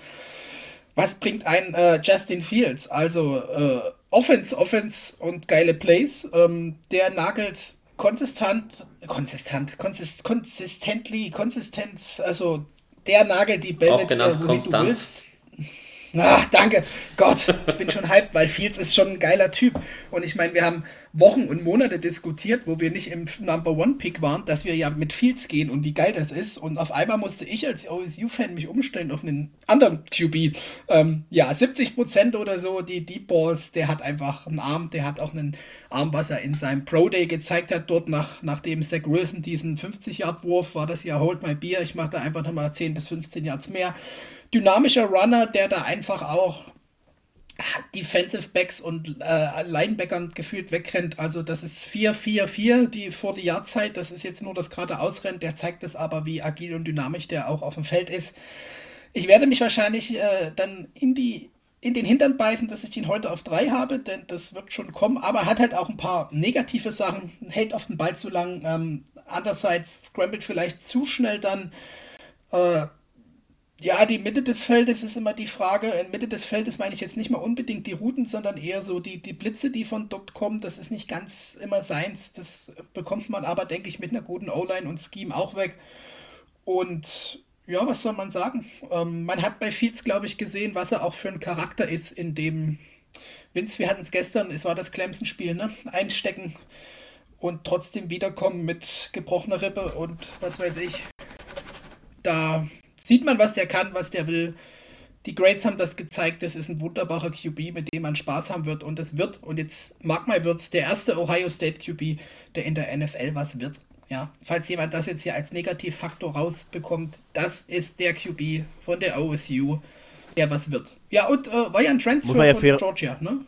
was bringt ein äh, Justin Fields? Also äh, Offense, Offense und geile Plays. Ähm, der nagelt konsistent, konsistent, konsist, konsistently, konsistent, also der nagelt die Bälle, Auch genannt die, konstant. Ah, danke. Gott, ich bin schon hyped, weil Fields ist schon ein geiler Typ. Und ich meine, wir haben Wochen und Monate diskutiert, wo wir nicht im Number One Pick waren, dass wir ja mit Fields gehen und wie geil das ist. Und auf einmal musste ich als OSU-Fan mich umstellen auf einen anderen QB. Ähm, ja, 70% oder so, die Deep Balls, der hat einfach einen Arm, der hat auch einen Arm, was er in seinem Pro Day gezeigt hat, dort nach, nachdem Zach Wilson diesen 50-Yard-Wurf war das ja Hold My Beer. Ich mache da einfach nochmal 10 bis 15 Yards mehr dynamischer Runner, der da einfach auch Defensive Backs und äh, Linebackern gefühlt wegrennt. Also das ist 4-4-4, die vor der Jahrzeit. Das ist jetzt nur das gerade ausrennt. Der zeigt es aber, wie agil und dynamisch der auch auf dem Feld ist. Ich werde mich wahrscheinlich äh, dann in die in den Hintern beißen, dass ich ihn heute auf 3 habe, denn das wird schon kommen. Aber er hat halt auch ein paar negative Sachen, hält auf den Ball zu lang. Ähm, andererseits scrambled vielleicht zu schnell dann. Äh, ja, die Mitte des Feldes ist immer die Frage. In Mitte des Feldes meine ich jetzt nicht mal unbedingt die Routen, sondern eher so die, die Blitze, die von dort kommen. Das ist nicht ganz immer seins. Das bekommt man aber, denke ich, mit einer guten O-Line und Scheme auch weg. Und ja, was soll man sagen? Ähm, man hat bei Fields, glaube ich, gesehen, was er auch für ein Charakter ist, in dem Vince, wir hatten es gestern, es war das Clemson-Spiel, ne? Einstecken und trotzdem wiederkommen mit gebrochener Rippe und was weiß ich. Da sieht man, was der kann, was der will. Die Grades haben das gezeigt, das ist ein wunderbarer QB, mit dem man Spaß haben wird. Und es wird, und jetzt mag mal wird's, der erste Ohio State QB, der in der NFL was wird. Ja, falls jemand das jetzt hier als Negativfaktor rausbekommt, das ist der QB von der OSU, der was wird. Ja, und äh, war ja ein Transfer ja von Georgia, ne?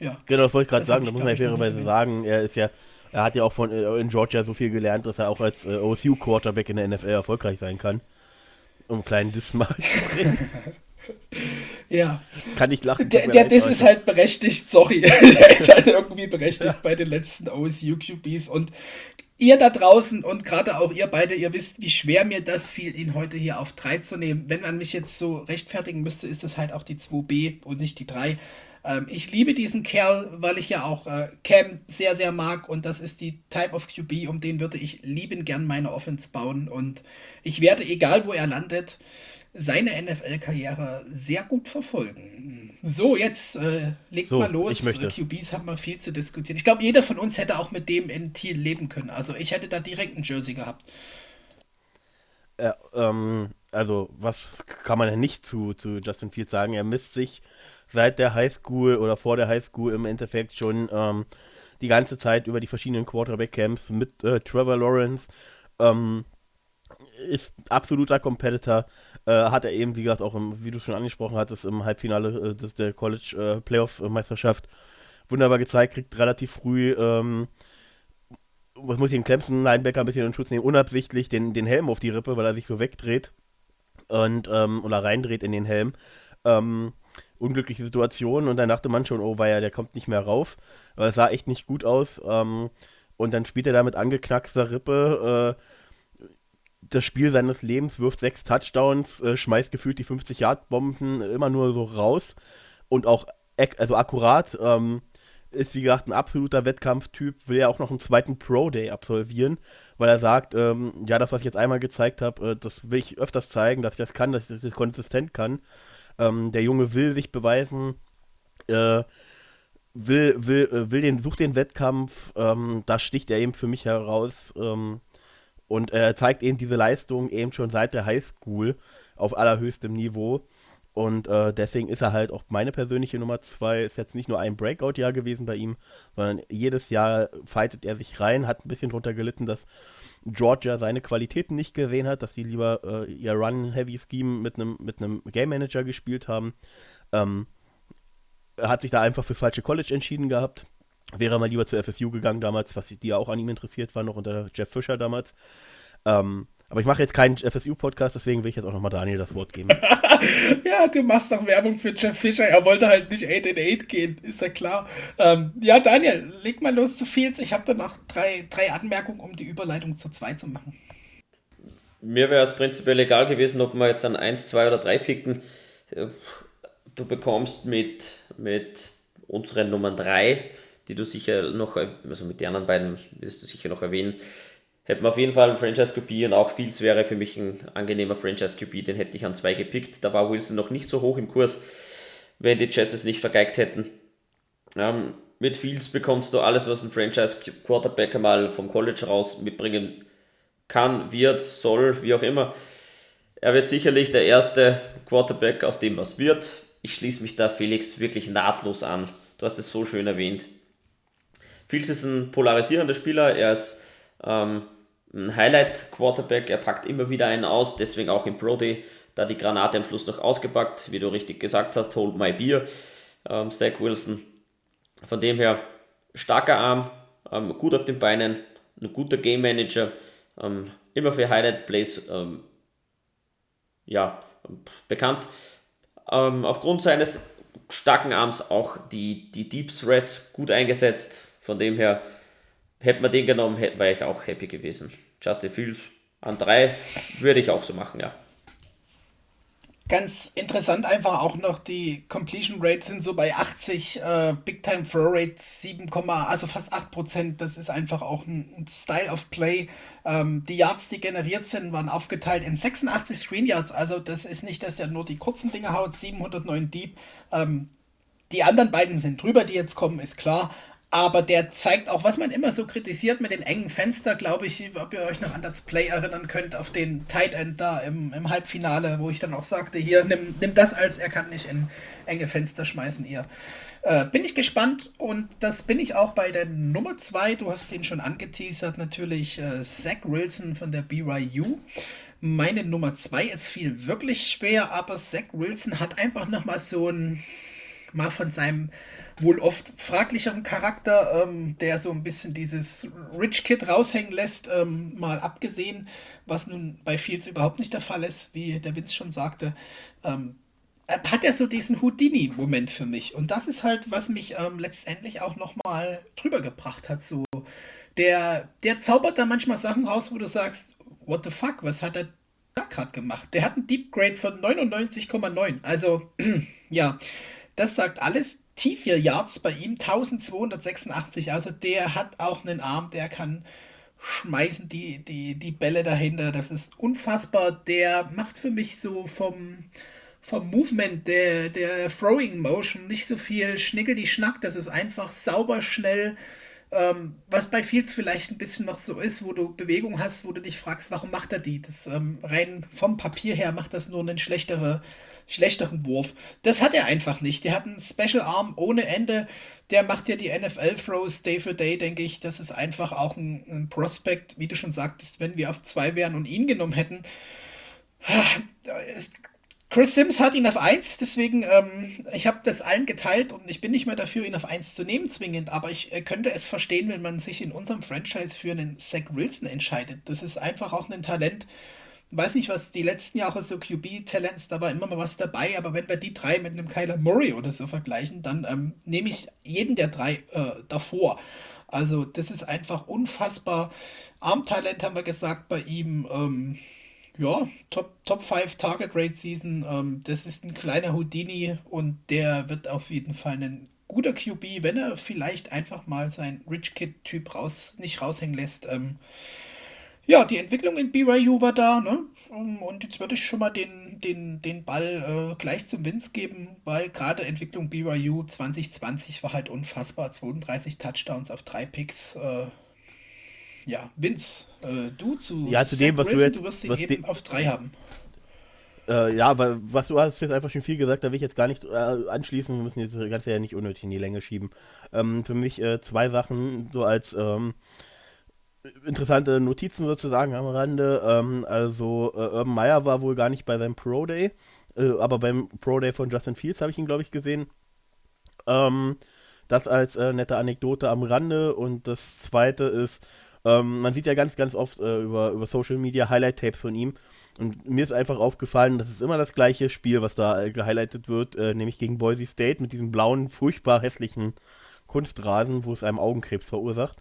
Ja. Genau, das wollte ich gerade sagen, da muss man ja fairerweise sagen, er ist ja, er hat ja auch von äh, in Georgia so viel gelernt, dass er auch als äh, OSU Quarterback in der NFL erfolgreich sein kann um einen kleinen Diss mal zu bringen. Ja. Kann ich lachen. Der, der Diss ist halt berechtigt, sorry. der ist halt irgendwie berechtigt ja. bei den letzten OSU-QBs. Und ihr da draußen und gerade auch ihr beide, ihr wisst, wie schwer mir das fiel, ihn heute hier auf 3 zu nehmen. Wenn man mich jetzt so rechtfertigen müsste, ist es halt auch die 2b und nicht die 3. Ähm, ich liebe diesen Kerl, weil ich ja auch äh, Cam sehr, sehr mag und das ist die Type of QB, um den würde ich lieben gern meine Offense bauen und ich werde, egal wo er landet, seine NFL-Karriere sehr gut verfolgen. So, jetzt äh, legt so, mal los. QBs haben wir viel zu diskutieren. Ich glaube, jeder von uns hätte auch mit dem in Thiel leben können. Also ich hätte da direkt ein Jersey gehabt. Ja, ähm, also was kann man denn nicht zu, zu Justin Fields sagen? Er misst sich seit der Highschool oder vor der Highschool im Endeffekt schon ähm, die ganze Zeit über die verschiedenen Quarterback-Camps mit äh, Trevor Lawrence. Ähm, ist absoluter Competitor. Äh, hat er eben, wie gesagt, auch im, wie du schon angesprochen hattest, im Halbfinale äh, des, der College äh, wunderbar gezeigt, kriegt relativ früh, ähm, was muss ich den Clemson Linebacker ein bisschen in Schutz nehmen, unabsichtlich den, den Helm auf die Rippe, weil er sich so wegdreht und ähm, oder reindreht in den Helm. Ähm, unglückliche Situation und dann dachte man schon, oh weia, der kommt nicht mehr rauf. Aber es sah echt nicht gut aus. Ähm, und dann spielt er da mit angeknackster Rippe äh, das Spiel seines Lebens, wirft sechs Touchdowns, äh, schmeißt gefühlt die 50-Yard-Bomben immer nur so raus und auch also akkurat. Ähm, ist wie gesagt ein absoluter Wettkampftyp, will ja auch noch einen zweiten Pro-Day absolvieren, weil er sagt, ähm, ja, das, was ich jetzt einmal gezeigt habe, äh, das will ich öfters zeigen, dass ich das kann, dass ich das konsistent kann. Ähm, der Junge will sich beweisen, äh, will, will, äh, will den, sucht den Wettkampf, ähm, da sticht er eben für mich heraus. Ähm, und er zeigt eben diese Leistung eben schon seit der Highschool auf allerhöchstem Niveau. Und äh, deswegen ist er halt auch meine persönliche Nummer zwei. Ist jetzt nicht nur ein Breakout-Jahr gewesen bei ihm, sondern jedes Jahr fightet er sich rein, hat ein bisschen drunter gelitten, dass Georgia seine Qualitäten nicht gesehen hat, dass sie lieber äh, ihr Run-Heavy-Scheme mit einem mit Game Manager gespielt haben. Ähm, er hat sich da einfach für falsche College entschieden gehabt. Wäre mal lieber zur FSU gegangen damals, was die ja auch an ihm interessiert war, noch unter Jeff Fisher damals. Ähm, aber ich mache jetzt keinen FSU-Podcast, deswegen will ich jetzt auch nochmal Daniel das Wort geben. ja, du machst doch Werbung für Jeff Fischer. Er wollte halt nicht 8 in 8 gehen, ist ja klar. Ähm, ja, Daniel, leg mal los zu Fields. Ich habe da noch drei, drei Anmerkungen, um die Überleitung zu 2 zu machen. Mir wäre es prinzipiell egal gewesen, ob wir jetzt an 1, 2 oder 3 picken. du bekommst mit, mit unseren Nummern 3, die du sicher noch, also mit den anderen beiden wirst du sicher noch erwähnen, hätten wir auf jeden Fall einen Franchise QB und auch Fields wäre für mich ein angenehmer Franchise QB, den hätte ich an zwei gepickt. Da war Wilson noch nicht so hoch im Kurs, wenn die Jets es nicht vergeigt hätten. Ähm, mit Fields bekommst du alles, was ein Franchise Quarterback einmal vom College raus mitbringen kann, wird, soll, wie auch immer. Er wird sicherlich der erste Quarterback, aus dem was wird. Ich schließe mich da Felix wirklich nahtlos an. Du hast es so schön erwähnt. Fields ist ein polarisierender Spieler. Er ist ähm, ein Highlight-Quarterback. Er packt immer wieder einen aus. Deswegen auch im Pro Day da die Granate am Schluss noch ausgepackt. Wie du richtig gesagt hast, hold my beer. Ähm, Zach Wilson. Von dem her starker Arm, ähm, gut auf den Beinen, ein guter Game Manager. Ähm, immer für Highlight Plays ähm, ja, bekannt. Ähm, aufgrund seines starken Arms auch die, die Deep Threat gut eingesetzt. Von dem her, hätte man den genommen, wäre ich auch happy gewesen. Justin Fields an drei würde ich auch so machen, ja. Ganz interessant einfach auch noch, die Completion Rates sind so bei 80, äh, Big Time Throw Rate 7, also fast 8%. Das ist einfach auch ein, ein Style of Play. Ähm, die Yards, die generiert sind, waren aufgeteilt in 86 Screen Yards. Also das ist nicht, dass er nur die kurzen Dinge haut, 709 Deep. Ähm, die anderen beiden sind drüber, die jetzt kommen, ist klar aber der zeigt auch, was man immer so kritisiert mit den engen Fenster, glaube ich, ob ihr euch noch an das Play erinnern könnt, auf den Tight End da im, im Halbfinale, wo ich dann auch sagte, hier, nimm, nimm das als, er kann nicht in enge Fenster schmeißen, ihr. Äh, bin ich gespannt und das bin ich auch bei der Nummer 2, du hast ihn schon angeteasert, natürlich äh, Zach Wilson von der BYU. Meine Nummer 2 ist viel wirklich schwer, aber Zach Wilson hat einfach nochmal so ein, mal von seinem wohl oft fraglicheren Charakter, ähm, der so ein bisschen dieses Rich Kid raushängen lässt, ähm, mal abgesehen, was nun bei Fields überhaupt nicht der Fall ist, wie der Vince schon sagte, ähm, hat er so diesen Houdini-Moment für mich. Und das ist halt, was mich ähm, letztendlich auch nochmal drüber gebracht hat. So, der, der zaubert da manchmal Sachen raus, wo du sagst, what the fuck, was hat er da gerade gemacht? Der hat einen Deep Grade von 99,9. Also, ja, das sagt alles T4 Yards bei ihm, 1286. Also der hat auch einen Arm, der kann schmeißen die, die, die Bälle dahinter. Das ist unfassbar. Der macht für mich so vom, vom Movement der, der Throwing Motion nicht so viel Schnickel die Schnack. Das ist einfach sauber, schnell. Ähm, was bei Fields vielleicht ein bisschen noch so ist, wo du Bewegung hast, wo du dich fragst, warum macht er die? Das ähm, rein vom Papier her macht das nur eine schlechtere schlechteren Wurf. Das hat er einfach nicht. Der hat einen Special Arm ohne Ende. Der macht ja die NFL-Throws Day for Day, denke ich. Das ist einfach auch ein, ein Prospect, wie du schon sagtest, wenn wir auf zwei wären und ihn genommen hätten. Chris Sims hat ihn auf 1, deswegen, ähm, ich habe das allen geteilt und ich bin nicht mehr dafür, ihn auf 1 zu nehmen, zwingend, aber ich äh, könnte es verstehen, wenn man sich in unserem Franchise für einen Zach Wilson entscheidet. Das ist einfach auch ein Talent, weiß nicht, was die letzten Jahre so QB-Talents, da war immer mal was dabei, aber wenn wir die drei mit einem Kyler Murray oder so vergleichen, dann ähm, nehme ich jeden der drei äh, davor. Also das ist einfach unfassbar. Armtalent haben wir gesagt bei ihm. Ähm, ja, Top, Top 5 Target Rate Season. Ähm, das ist ein kleiner Houdini und der wird auf jeden Fall ein guter QB, wenn er vielleicht einfach mal sein Rich Kid-Typ raus, nicht raushängen lässt. Ähm, ja, die Entwicklung in BYU war da, ne? Ähm, und jetzt würde ich schon mal den, den, den Ball äh, gleich zum Vince geben, weil gerade Entwicklung BYU 2020 war halt unfassbar. 32 Touchdowns auf drei Picks. Äh, ja, Vince, äh, du zu, ja, zu dem, was Wilson, du jetzt du wirst ihn eben auf drei haben. Äh, ja, weil was du hast jetzt einfach schon viel gesagt, da will ich jetzt gar nicht äh, anschließen. Wir müssen jetzt das Ganze ja nicht unnötig in die Länge schieben. Ähm, für mich äh, zwei Sachen so als ähm, interessante Notizen sozusagen am Rande. Ähm, also äh, Urban Meyer war wohl gar nicht bei seinem Pro Day, äh, aber beim Pro Day von Justin Fields habe ich ihn, glaube ich, gesehen. Ähm, das als äh, nette Anekdote am Rande. Und das zweite ist, ähm, man sieht ja ganz, ganz oft äh, über, über Social Media Highlight-Tapes von ihm. Und mir ist einfach aufgefallen, das ist immer das gleiche Spiel, was da äh, gehighlightet wird, äh, nämlich gegen Boise State mit diesem blauen, furchtbar hässlichen Kunstrasen, wo es einem Augenkrebs verursacht.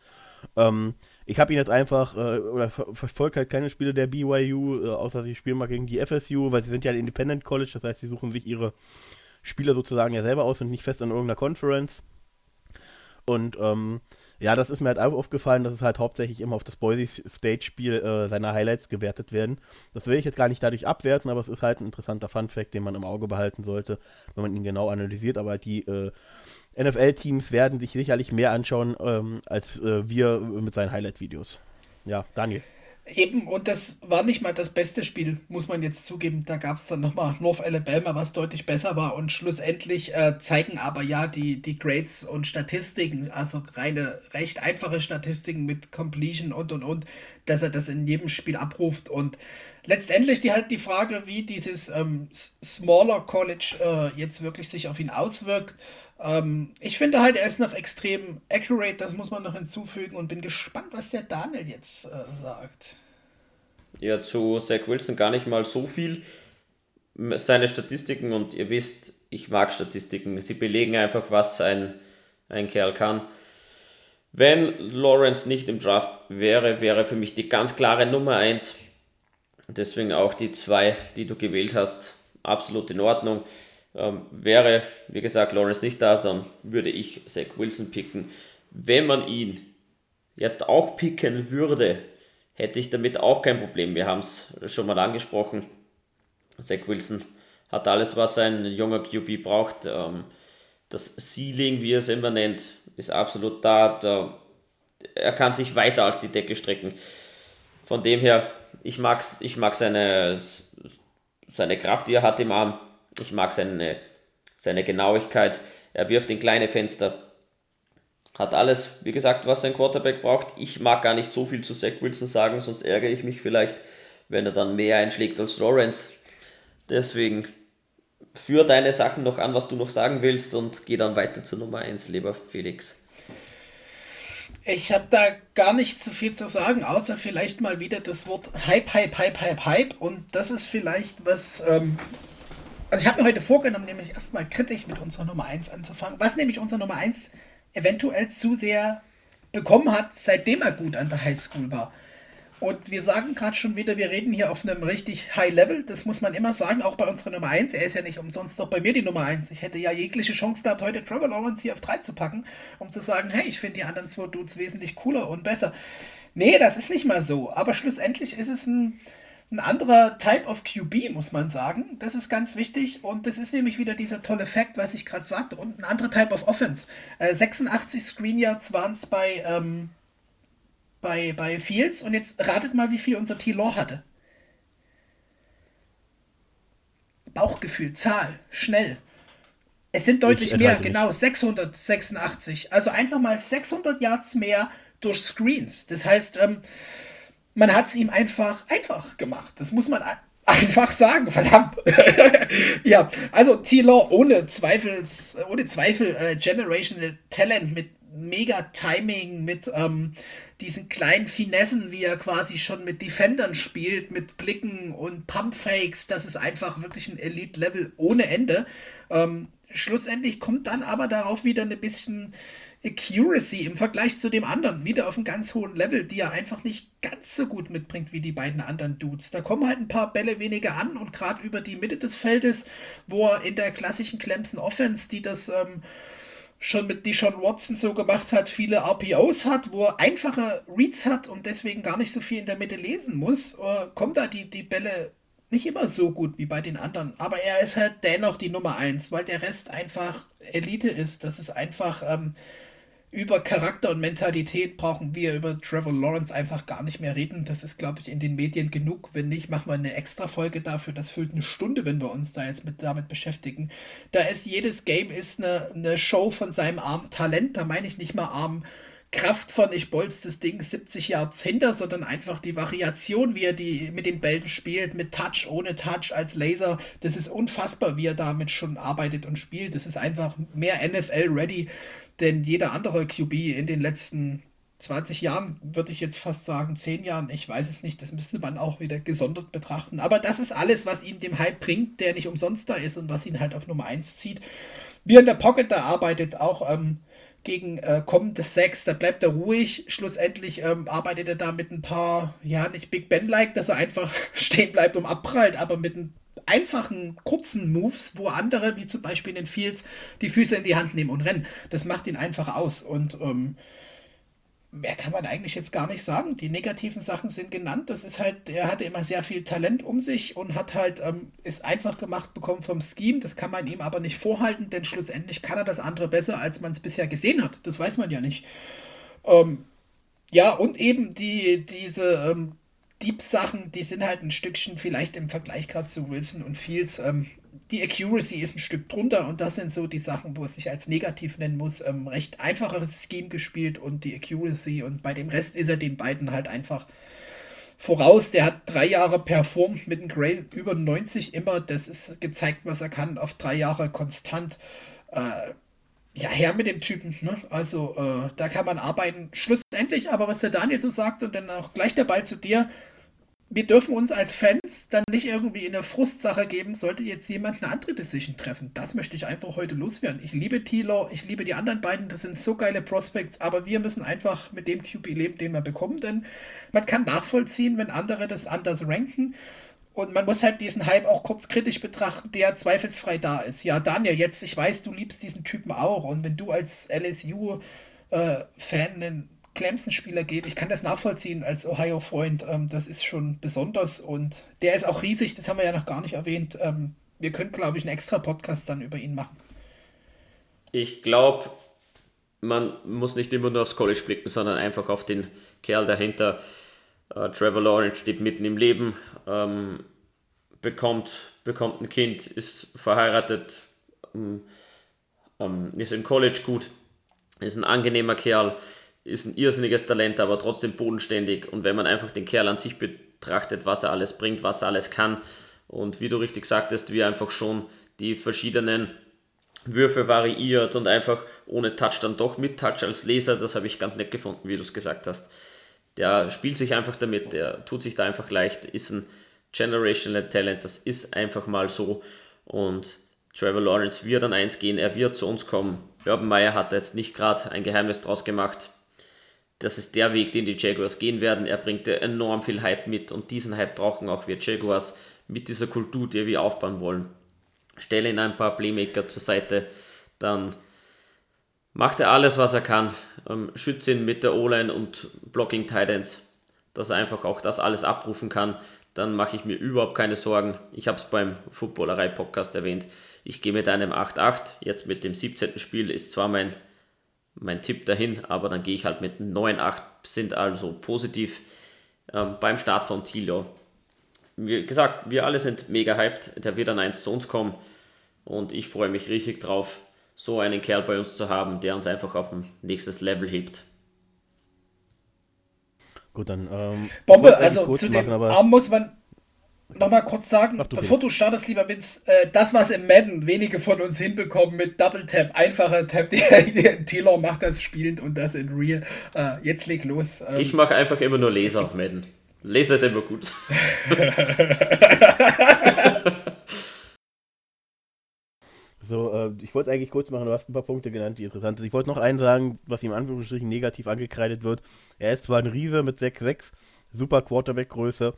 Ähm, ich habe ihn jetzt einfach, äh, oder verfolge halt keine Spiele der BYU, äh, außer sie spielen mal gegen die FSU, weil sie sind ja ein Independent College, das heißt, sie suchen sich ihre Spieler sozusagen ja selber aus und nicht fest in irgendeiner Conference. Und ähm, ja, das ist mir halt auch aufgefallen, dass es halt hauptsächlich immer auf das Boise State-Spiel äh, seiner Highlights gewertet werden. Das will ich jetzt gar nicht dadurch abwerten, aber es ist halt ein interessanter Fun-Fact, den man im Auge behalten sollte, wenn man ihn genau analysiert. Aber die äh, NFL-Teams werden sich sicherlich mehr anschauen ähm, als äh, wir mit seinen Highlight-Videos. Ja, Daniel. Eben, und das war nicht mal das beste Spiel, muss man jetzt zugeben. Da gab es dann nochmal North Alabama, was deutlich besser war. Und schlussendlich äh, zeigen aber ja die, die Grades und Statistiken, also reine, recht einfache Statistiken mit Completion und und und, dass er das in jedem Spiel abruft. Und letztendlich die halt die Frage, wie dieses ähm, Smaller College äh, jetzt wirklich sich auf ihn auswirkt. Ähm, ich finde halt, er ist noch extrem accurate, das muss man noch hinzufügen und bin gespannt, was der Daniel jetzt äh, sagt. Ja, zu Zach Wilson gar nicht mal so viel. Seine Statistiken, und ihr wisst, ich mag Statistiken, sie belegen einfach, was ein, ein Kerl kann. Wenn Lawrence nicht im Draft wäre, wäre für mich die ganz klare Nummer 1. Deswegen auch die zwei, die du gewählt hast, absolut in Ordnung. Ähm, wäre, wie gesagt, Lawrence nicht da, dann würde ich Zach Wilson picken. Wenn man ihn jetzt auch picken würde, hätte ich damit auch kein Problem. Wir haben es schon mal angesprochen. Zach Wilson hat alles, was ein junger QB braucht. Ähm, das Ceiling, wie er es immer nennt, ist absolut da. Er kann sich weiter als die Decke strecken. Von dem her, ich mag, ich mag seine, seine Kraft, die er hat im Arm. Ich mag seine, seine Genauigkeit. Er wirft in kleine Fenster. Hat alles, wie gesagt, was ein Quarterback braucht. Ich mag gar nicht so viel zu Zach Wilson sagen, sonst ärgere ich mich vielleicht, wenn er dann mehr einschlägt als Lawrence. Deswegen führ deine Sachen noch an, was du noch sagen willst und geh dann weiter zur Nummer 1, lieber Felix. Ich habe da gar nicht so viel zu sagen, außer vielleicht mal wieder das Wort Hype, Hype, Hype, Hype, Hype. Und das ist vielleicht was, ähm, also ich habe mir heute vorgenommen, nämlich erstmal kritisch mit unserer Nummer 1 anzufangen, was nämlich unsere Nummer 1 eventuell zu sehr bekommen hat, seitdem er gut an der Highschool war. Und wir sagen gerade schon wieder, wir reden hier auf einem richtig High Level. Das muss man immer sagen, auch bei unserer Nummer 1. Er ist ja nicht umsonst doch bei mir die Nummer 1. Ich hätte ja jegliche Chance gehabt, heute Trevor Lawrence hier auf 3 zu packen, um zu sagen, hey, ich finde die anderen zwei Dudes wesentlich cooler und besser. Nee, das ist nicht mal so. Aber schlussendlich ist es ein, ein anderer Type of QB, muss man sagen. Das ist ganz wichtig und das ist nämlich wieder dieser tolle Fact, was ich gerade sagte. Und ein anderer Type of Offense. Äh, 86 Screen Yards waren es bei, ähm, bei, bei Fields und jetzt ratet mal, wie viel unser T-Law hatte. Bauchgefühl, Zahl, schnell. Es sind deutlich mehr, genau, 686. Also einfach mal 600 Yards mehr durch Screens. Das heißt, ähm, man hat es ihm einfach einfach gemacht. Das muss man einfach sagen, verdammt. ja, also T-Law ohne Zweifel, ohne Zweifel äh, Generational Talent mit mega Timing, mit ähm, diesen kleinen Finessen, wie er quasi schon mit Defendern spielt, mit Blicken und Pumpfakes. Das ist einfach wirklich ein Elite-Level ohne Ende. Ähm, schlussendlich kommt dann aber darauf wieder ein bisschen Accuracy im Vergleich zu dem anderen wieder auf einem ganz hohen Level, die er einfach nicht ganz so gut mitbringt wie die beiden anderen Dudes. Da kommen halt ein paar Bälle weniger an und gerade über die Mitte des Feldes, wo er in der klassischen Clemson Offense, die das ähm, schon mit Deshaun Watson so gemacht hat, viele RPOs hat, wo er einfache Reads hat und deswegen gar nicht so viel in der Mitte lesen muss, äh, kommt da die, die Bälle nicht immer so gut wie bei den anderen. Aber er ist halt dennoch die Nummer 1, weil der Rest einfach Elite ist. Das ist einfach. Ähm, über Charakter und Mentalität brauchen wir über Trevor Lawrence einfach gar nicht mehr reden. Das ist, glaube ich, in den Medien genug. Wenn nicht, machen wir eine extra Folge dafür. Das füllt eine Stunde, wenn wir uns da jetzt mit, damit beschäftigen. Da ist jedes Game ist eine, eine Show von seinem armen Talent. Da meine ich nicht mal arm Kraft von ich bolz das Ding 70 Yards hinter, sondern einfach die Variation, wie er die mit den Bällen spielt, mit Touch, ohne Touch, als Laser. Das ist unfassbar, wie er damit schon arbeitet und spielt. Das ist einfach mehr NFL-ready denn jeder andere QB in den letzten 20 Jahren, würde ich jetzt fast sagen, 10 Jahren, ich weiß es nicht, das müsste man auch wieder gesondert betrachten. Aber das ist alles, was ihm dem Hype bringt, der nicht umsonst da ist und was ihn halt auf Nummer 1 zieht. Wie in der Pocket da arbeitet, auch ähm, gegen äh, kommende Sex, da bleibt er ruhig. Schlussendlich ähm, arbeitet er da mit ein paar, ja, nicht Big Ben-like, dass er einfach stehen bleibt und abprallt, aber mit ein einfachen, kurzen Moves, wo andere, wie zum Beispiel in den Fields, die Füße in die Hand nehmen und rennen. Das macht ihn einfach aus. Und ähm, mehr kann man eigentlich jetzt gar nicht sagen. Die negativen Sachen sind genannt. Das ist halt, er hatte immer sehr viel Talent um sich und hat halt, ähm, ist einfach gemacht bekommen vom Scheme. Das kann man ihm aber nicht vorhalten, denn schlussendlich kann er das andere besser, als man es bisher gesehen hat. Das weiß man ja nicht. Ähm, ja, und eben die, diese ähm, Deep-Sachen, die sind halt ein Stückchen vielleicht im Vergleich gerade zu Wilson und Fields. Ähm, die Accuracy ist ein Stück drunter und das sind so die Sachen, wo es sich als negativ nennen muss. Ähm, recht einfacheres Scheme gespielt und die Accuracy und bei dem Rest ist er den beiden halt einfach voraus. Der hat drei Jahre performt mit einem Grade über 90 immer. Das ist gezeigt, was er kann, auf drei Jahre konstant. Äh, ja, her mit dem Typen. Ne? Also äh, da kann man arbeiten. Schlussendlich aber, was der Daniel so sagt und dann auch gleich der Ball zu dir. Wir dürfen uns als Fans dann nicht irgendwie in eine Frustsache geben, sollte jetzt jemand eine andere Decision treffen. Das möchte ich einfach heute loswerden. Ich liebe Tilo, ich liebe die anderen beiden, das sind so geile Prospects, aber wir müssen einfach mit dem QB leben, den wir bekommen, denn man kann nachvollziehen, wenn andere das anders ranken. Und man muss halt diesen Hype auch kurz kritisch betrachten, der zweifelsfrei da ist. Ja, Daniel, jetzt, ich weiß, du liebst diesen Typen auch. Und wenn du als LSU-Fan äh, einen Clemson-Spieler geht, ich kann das nachvollziehen als Ohio-Freund. Ähm, das ist schon besonders. Und der ist auch riesig, das haben wir ja noch gar nicht erwähnt. Ähm, wir können, glaube ich, einen extra Podcast dann über ihn machen. Ich glaube, man muss nicht immer nur aufs College blicken, sondern einfach auf den Kerl dahinter. Äh, Trevor Lawrence steht mitten im Leben, ähm, bekommt, bekommt ein Kind, ist verheiratet, ähm, ähm, ist im College gut, ist ein angenehmer Kerl, ist ein irrsinniges Talent, aber trotzdem bodenständig. Und wenn man einfach den Kerl an sich betrachtet, was er alles bringt, was er alles kann, und wie du richtig sagtest, wie er einfach schon die verschiedenen Würfe variiert und einfach ohne Touch dann doch mit Touch als Leser, das habe ich ganz nett gefunden, wie du es gesagt hast der spielt sich einfach damit, der tut sich da einfach leicht, ist ein Generational Talent, das ist einfach mal so. Und Trevor Lawrence wird an eins gehen, er wird zu uns kommen. Urban Meyer hat jetzt nicht gerade ein Geheimnis draus gemacht. Das ist der Weg, den die Jaguars gehen werden. Er bringt enorm viel Hype mit und diesen Hype brauchen auch wir Jaguars mit dieser Kultur, die wir aufbauen wollen. Stelle in ein paar Playmaker zur Seite, dann macht er alles, was er kann. Ähm, schützt ihn mit der O-Line und Blocking Titans, dass er einfach auch das alles abrufen kann. Dann mache ich mir überhaupt keine Sorgen. Ich habe es beim Footballerei-Podcast erwähnt. Ich gehe mit einem 8-8. Jetzt mit dem 17. Spiel ist zwar mein, mein Tipp dahin, aber dann gehe ich halt mit 9-8. Sind also positiv ähm, beim Start von Tilo. Wie gesagt, wir alle sind mega hyped. Der wird dann eins zu uns kommen. Und ich freue mich riesig drauf so einen Kerl bei uns zu haben, der uns einfach auf ein nächstes Level hebt. Gut, dann. Ähm, Bombe, also zu dem machen, Arm muss man nochmal kurz sagen, Ach, du bevor du startest, lieber Vince, äh, das, was im Madden wenige von uns hinbekommen mit Double Tap, einfacher Tap, Taylor macht das spielend und das in Real. Äh, jetzt leg los. Ähm, ich mache einfach immer nur Laser auf Madden. Laser ist immer gut. So, äh, ich wollte es eigentlich kurz machen, du hast ein paar Punkte genannt, die interessant sind. Ich wollte noch einen sagen, was ihm in Anführungsstrichen negativ angekreidet wird. Er ist zwar ein Riese mit 6'6, super Quarterback-Größe,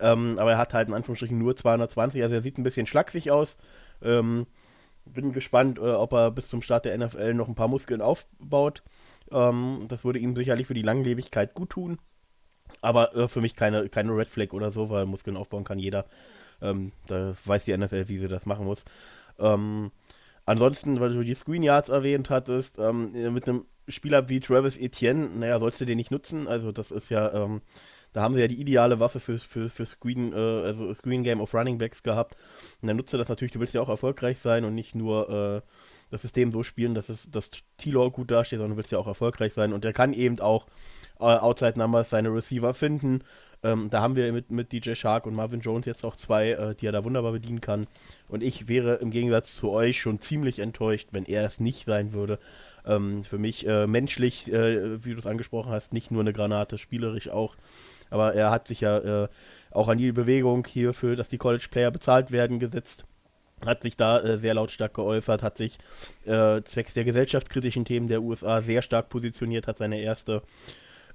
ähm, aber er hat halt in Anführungsstrichen nur 220, also er sieht ein bisschen schlaksig aus. Ähm, bin gespannt, äh, ob er bis zum Start der NFL noch ein paar Muskeln aufbaut. Ähm, das würde ihm sicherlich für die Langlebigkeit gut tun. Aber äh, für mich keine, keine Red Flag oder so, weil Muskeln aufbauen kann jeder. Ähm, da weiß die NFL, wie sie das machen muss. Ähm, Ansonsten, weil du die Screen Yards erwähnt hattest, ähm, mit einem Spieler wie Travis Etienne, naja, sollst du den nicht nutzen. Also das ist ja, da haben sie ja die ideale Waffe für, für, für Screen, äh, also Screen Game of Running Backs gehabt. Und dann nutze das natürlich, du willst ja auch erfolgreich sein und nicht nur äh, das System so spielen, dass es dass Tilo gut dasteht, sondern du willst ja auch erfolgreich sein. Und der kann eben auch äh, Outside Numbers seine Receiver finden ähm, da haben wir mit, mit DJ Shark und Marvin Jones jetzt auch zwei, äh, die er da wunderbar bedienen kann. Und ich wäre im Gegensatz zu euch schon ziemlich enttäuscht, wenn er es nicht sein würde. Ähm, für mich äh, menschlich, äh, wie du es angesprochen hast, nicht nur eine Granate, spielerisch auch. Aber er hat sich ja äh, auch an die Bewegung hierfür, dass die College-Player bezahlt werden, gesetzt hat sich da äh, sehr lautstark geäußert, hat sich äh, zwecks der gesellschaftskritischen Themen der USA sehr stark positioniert, hat seine erste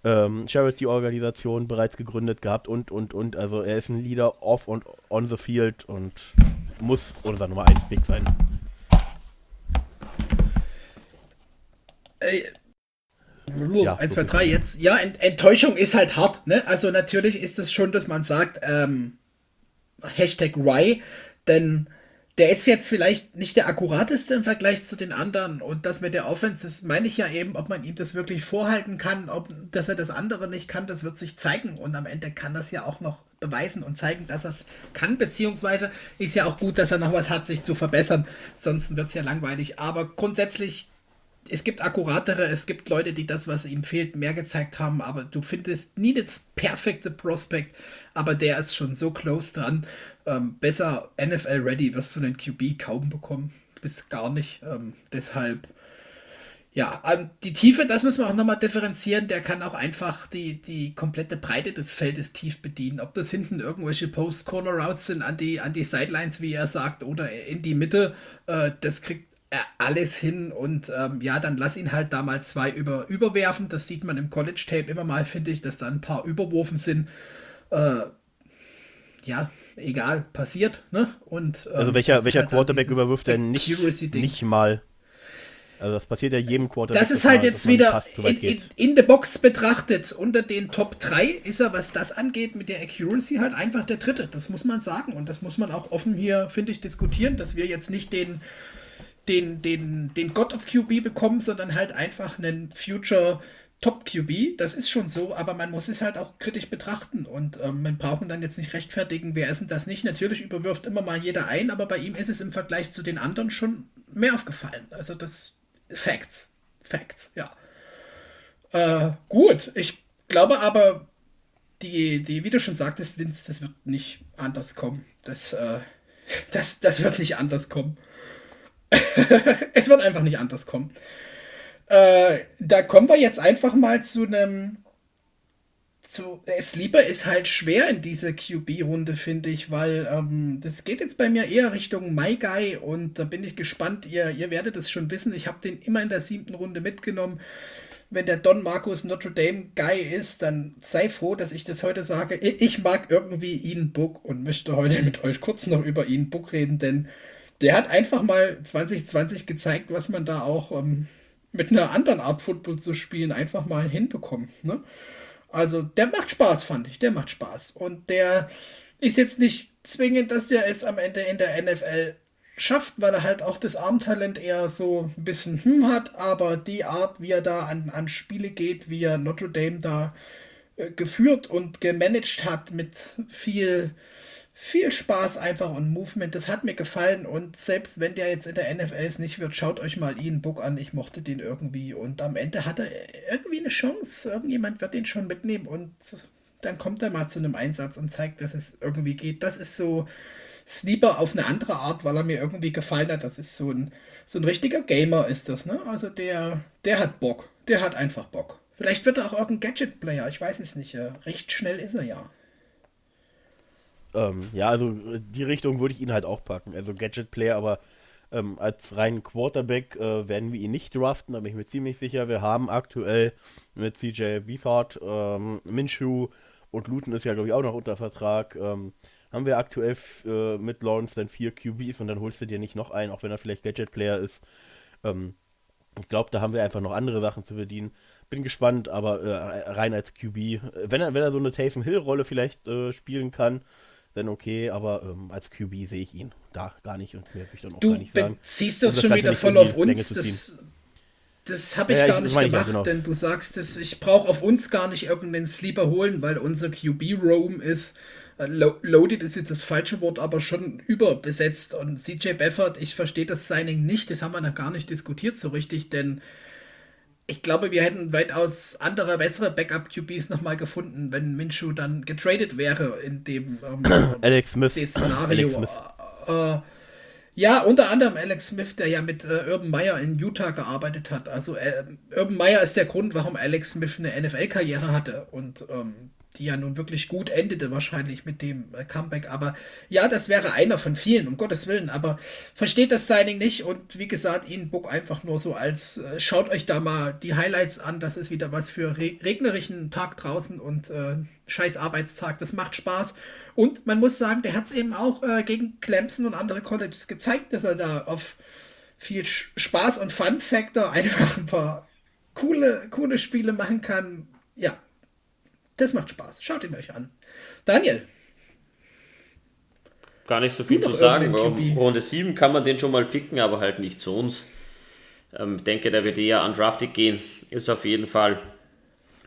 ähm, Charity-Organisation bereits gegründet gehabt und, und, und. Also er ist ein Leader off und on the field und muss unser Nummer 1 Big sein. Äh, ja, 1, 2, 3, jetzt. Ja, Ent Enttäuschung ist halt hart, ne? Also natürlich ist es schon, dass man sagt, ähm, Hashtag Rye, denn der ist jetzt vielleicht nicht der akkurateste im Vergleich zu den anderen. Und das mit der Offense, das meine ich ja eben, ob man ihm das wirklich vorhalten kann, ob dass er das andere nicht kann, das wird sich zeigen. Und am Ende kann das ja auch noch beweisen und zeigen, dass er es kann. Beziehungsweise ist ja auch gut, dass er noch was hat, sich zu verbessern. Sonst wird es ja langweilig. Aber grundsätzlich es gibt akkuratere, es gibt Leute, die das, was ihm fehlt, mehr gezeigt haben, aber du findest nie das perfekte Prospect, aber der ist schon so close dran. Ähm, besser NFL-ready wirst du den QB kaum bekommen, bis gar nicht. Ähm, deshalb, ja, ähm, die Tiefe, das müssen wir auch nochmal differenzieren, der kann auch einfach die, die komplette Breite des Feldes tief bedienen. Ob das hinten irgendwelche Post-Corner-Routes sind an die, an die Sidelines, wie er sagt, oder in die Mitte, äh, das kriegt alles hin und ähm, ja, dann lass ihn halt da mal zwei über, überwerfen. Das sieht man im College-Tape immer mal, finde ich, dass da ein paar überworfen sind. Äh, ja, egal, passiert. Ne? Und, ähm, also welcher, welcher halt Quarterback überwirft denn nicht, nicht mal? Also das passiert ja jedem Quarterback. Das ist halt mal, jetzt wieder in, in, in the Box betrachtet. Unter den Top 3 ist er, was das angeht, mit der Accuracy halt einfach der Dritte. Das muss man sagen. Und das muss man auch offen hier, finde ich, diskutieren, dass wir jetzt nicht den den, den, den God of QB bekommen, sondern halt einfach einen Future Top QB. Das ist schon so, aber man muss es halt auch kritisch betrachten und ähm, man braucht dann jetzt nicht rechtfertigen, wer ist denn das nicht. Natürlich überwirft immer mal jeder ein, aber bei ihm ist es im Vergleich zu den anderen schon mehr aufgefallen. Also das Facts. Facts, ja. Äh, gut, ich glaube aber, die, die, wie du schon sagtest, Vince, das wird nicht anders kommen. Das, äh, das, das wird nicht anders kommen. es wird einfach nicht anders kommen. Äh, da kommen wir jetzt einfach mal zu einem. Zu, Sleeper ist halt schwer in dieser QB-Runde, finde ich, weil ähm, das geht jetzt bei mir eher Richtung My Guy und da bin ich gespannt. Ihr, ihr werdet es schon wissen. Ich habe den immer in der siebten Runde mitgenommen. Wenn der Don Marcus Notre Dame Guy ist, dann sei froh, dass ich das heute sage. Ich mag irgendwie Ian Book und möchte heute mit euch kurz noch über Ian Book reden, denn der hat einfach mal 2020 gezeigt, was man da auch ähm, mit einer anderen Art Football zu spielen einfach mal hinbekommt. Ne? Also der macht Spaß, fand ich. Der macht Spaß. Und der ist jetzt nicht zwingend, dass der es am Ende in der NFL schafft, weil er halt auch das Armtalent eher so ein bisschen hm hat, aber die Art, wie er da an, an Spiele geht, wie er Notre Dame da äh, geführt und gemanagt hat mit viel viel Spaß einfach und Movement. Das hat mir gefallen und selbst wenn der jetzt in der NFL es nicht wird, schaut euch mal Ian Book an. Ich mochte den irgendwie und am Ende hat er irgendwie eine Chance. Irgendjemand wird den schon mitnehmen und dann kommt er mal zu einem Einsatz und zeigt, dass es irgendwie geht. Das ist so Sleeper auf eine andere Art, weil er mir irgendwie gefallen hat. Das ist so ein, so ein richtiger Gamer ist das, ne? Also der, der hat Bock. Der hat einfach Bock. Vielleicht wird er auch irgendein Gadget-Player, ich weiß es nicht. Recht schnell ist er ja. Ähm, ja, also äh, die Richtung würde ich ihn halt auch packen. Also Gadget Player, aber ähm, als reinen Quarterback äh, werden wir ihn nicht draften, da bin ich mir ziemlich sicher. Wir haben aktuell mit CJ Beathard, ähm, Minshew und Luton ist ja, glaube ich, auch noch unter Vertrag. Ähm, haben wir aktuell äh, mit Lawrence dann vier QBs und dann holst du dir nicht noch einen, auch wenn er vielleicht Gadget Player ist. Ähm, ich glaube, da haben wir einfach noch andere Sachen zu bedienen. Bin gespannt, aber äh, rein als QB, wenn er, wenn er so eine Taysom Hill-Rolle vielleicht äh, spielen kann, dann okay, aber ähm, als QB sehe ich ihn da gar nicht und mehr würde ich dann auch du gar nicht sagen. Du ziehst das, das schon wieder voll auf uns. Das, das habe ich ja, gar nicht gemacht, ja, genau. denn du sagst, dass ich brauche auf uns gar nicht irgendeinen Sleeper holen, weil unser QB-Roam ist. Äh, loaded ist jetzt das falsche Wort, aber schon überbesetzt. Und CJ Beffert, ich verstehe das Signing nicht, das haben wir noch gar nicht diskutiert so richtig, denn ich glaube, wir hätten weitaus andere, bessere Backup-QBs nochmal gefunden, wenn Minshew dann getradet wäre in dem ähm, Alex Smith. Szenario. Alex Smith. Äh, ja, unter anderem Alex Smith, der ja mit äh, Urban Meyer in Utah gearbeitet hat. Also äh, Urban Meyer ist der Grund, warum Alex Smith eine NFL-Karriere hatte. Und ähm, die ja nun wirklich gut endete, wahrscheinlich mit dem äh, Comeback. Aber ja, das wäre einer von vielen, um Gottes Willen. Aber versteht das Signing nicht und wie gesagt, ihn Book einfach nur so als äh, schaut euch da mal die Highlights an. Das ist wieder was für re regnerischen Tag draußen und äh, scheiß Arbeitstag. Das macht Spaß. Und man muss sagen, der hat es eben auch äh, gegen Clemson und andere Colleges gezeigt, dass er da auf viel Spaß und Fun-Factor einfach ein paar coole, coole Spiele machen kann. Ja, das macht Spaß. Schaut ihn euch an. Daniel. Gar nicht so viel zu sagen. Runde 7 kann man den schon mal picken, aber halt nicht zu uns. Ähm, ich denke, der wird eher undrafted gehen. Ist auf jeden Fall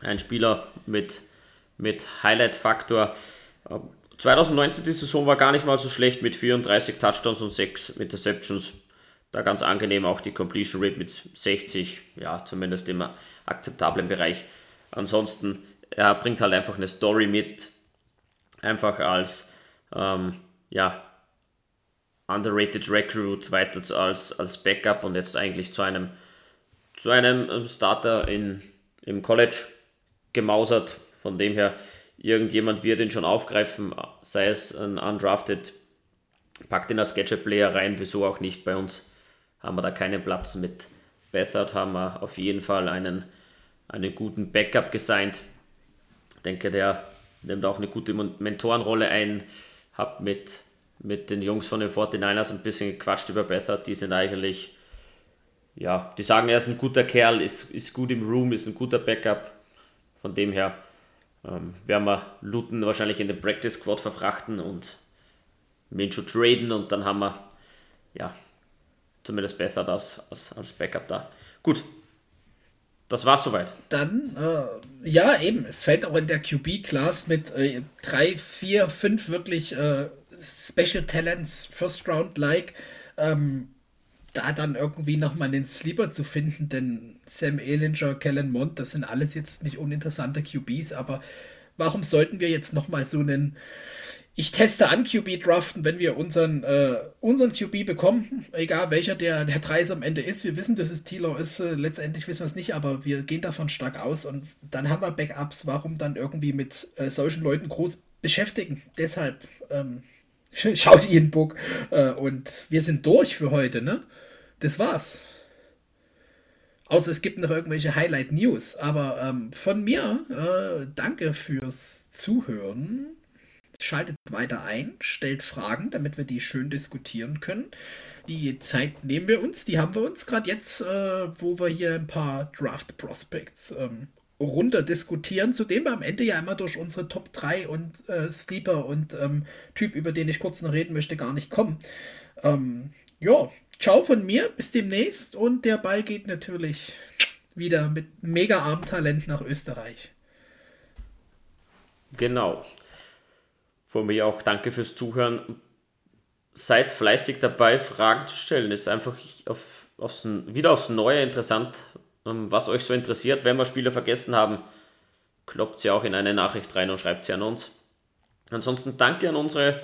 ein Spieler mit, mit Highlight-Faktor. 2019 ähm, die Saison war gar nicht mal so schlecht mit 34 Touchdowns und 6 Interceptions. Da ganz angenehm auch die Completion Rate mit 60, ja, zumindest im akzeptablen Bereich. Ansonsten er bringt halt einfach eine Story mit, einfach als ähm, ja, underrated Recruit weiter als, als Backup und jetzt eigentlich zu einem, zu einem ähm, Starter in, im College gemausert. Von dem her, irgendjemand wird ihn schon aufgreifen, sei es ein undrafted, packt ihn als Gadget-Player rein, wieso auch nicht. Bei uns haben wir da keinen Platz mit Bethard, haben wir auf jeden Fall einen, einen guten Backup gesigned denke, der nimmt auch eine gute Mentorenrolle ein. Hab mit, mit den Jungs von den 49ers ein bisschen gequatscht über Bethard. Die sind eigentlich, ja, die sagen, er ist ein guter Kerl, ist, ist gut im Room, ist ein guter Backup. Von dem her ähm, werden wir Luton wahrscheinlich in den Practice Squad verfrachten und Minshew traden und dann haben wir, ja, zumindest Bethard als, als, als Backup da. Gut, das war's soweit. Dann, äh, ja, eben, es fällt auch in der QB-Class mit äh, drei, vier, fünf wirklich äh, Special Talents, First Round-like, ähm, da dann irgendwie nochmal den Sleeper zu finden, denn Sam Ehlinger, Kellen Mond, das sind alles jetzt nicht uninteressante QBs, aber warum sollten wir jetzt nochmal so einen ich teste an QB draften, wenn wir unseren, äh, unseren QB bekommen, egal welcher der, der Dreis am Ende ist. Wir wissen, dass es Tilo ist, äh, letztendlich wissen wir es nicht, aber wir gehen davon stark aus und dann haben wir Backups. Warum dann irgendwie mit äh, solchen Leuten groß beschäftigen? Deshalb ähm, schaut in Book äh, und wir sind durch für heute, ne? Das war's. Außer es gibt noch irgendwelche Highlight News. Aber ähm, von mir, äh, danke fürs Zuhören. Schaltet weiter ein, stellt Fragen, damit wir die schön diskutieren können. Die Zeit nehmen wir uns, die haben wir uns gerade jetzt, äh, wo wir hier ein paar Draft Prospects ähm, runter diskutieren, zu dem wir am Ende ja immer durch unsere Top 3 und äh, Sleeper und ähm, Typ, über den ich kurz noch reden möchte, gar nicht kommen. Ähm, ja, ciao von mir, bis demnächst und der Ball geht natürlich wieder mit mega armen Talent nach Österreich. Genau. Von mir auch danke fürs Zuhören. Seid fleißig dabei, Fragen zu stellen. Es ist einfach auf, aufs, wieder aufs Neue interessant, ähm, was euch so interessiert. Wenn wir Spieler vergessen haben, kloppt sie auch in eine Nachricht rein und schreibt sie an uns. Ansonsten danke an unsere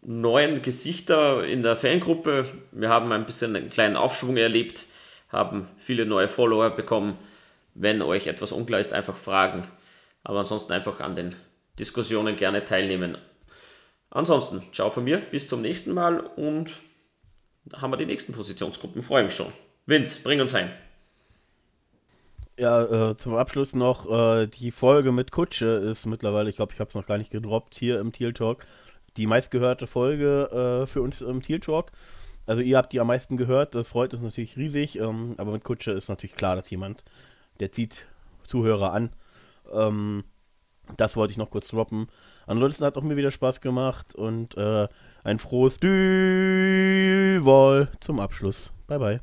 neuen Gesichter in der Fangruppe. Wir haben ein bisschen einen kleinen Aufschwung erlebt, haben viele neue Follower bekommen. Wenn euch etwas unklar ist, einfach fragen. Aber ansonsten einfach an den Diskussionen gerne teilnehmen. Ansonsten, ciao von mir, bis zum nächsten Mal und haben wir die nächsten Positionsgruppen. Freue mich schon. Vince, bring uns heim. Ja, äh, zum Abschluss noch, äh, die Folge mit Kutsche ist mittlerweile, ich glaube, ich habe es noch gar nicht gedroppt hier im Teal Talk, die meistgehörte Folge äh, für uns im Teal Talk. Also ihr habt die am meisten gehört, das freut uns natürlich riesig, ähm, aber mit Kutsche ist natürlich klar, dass jemand, der zieht Zuhörer an. Ähm, das wollte ich noch kurz droppen. Ansonsten hat auch mir wieder Spaß gemacht und äh, ein frohes Düwol zum Abschluss. Bye bye.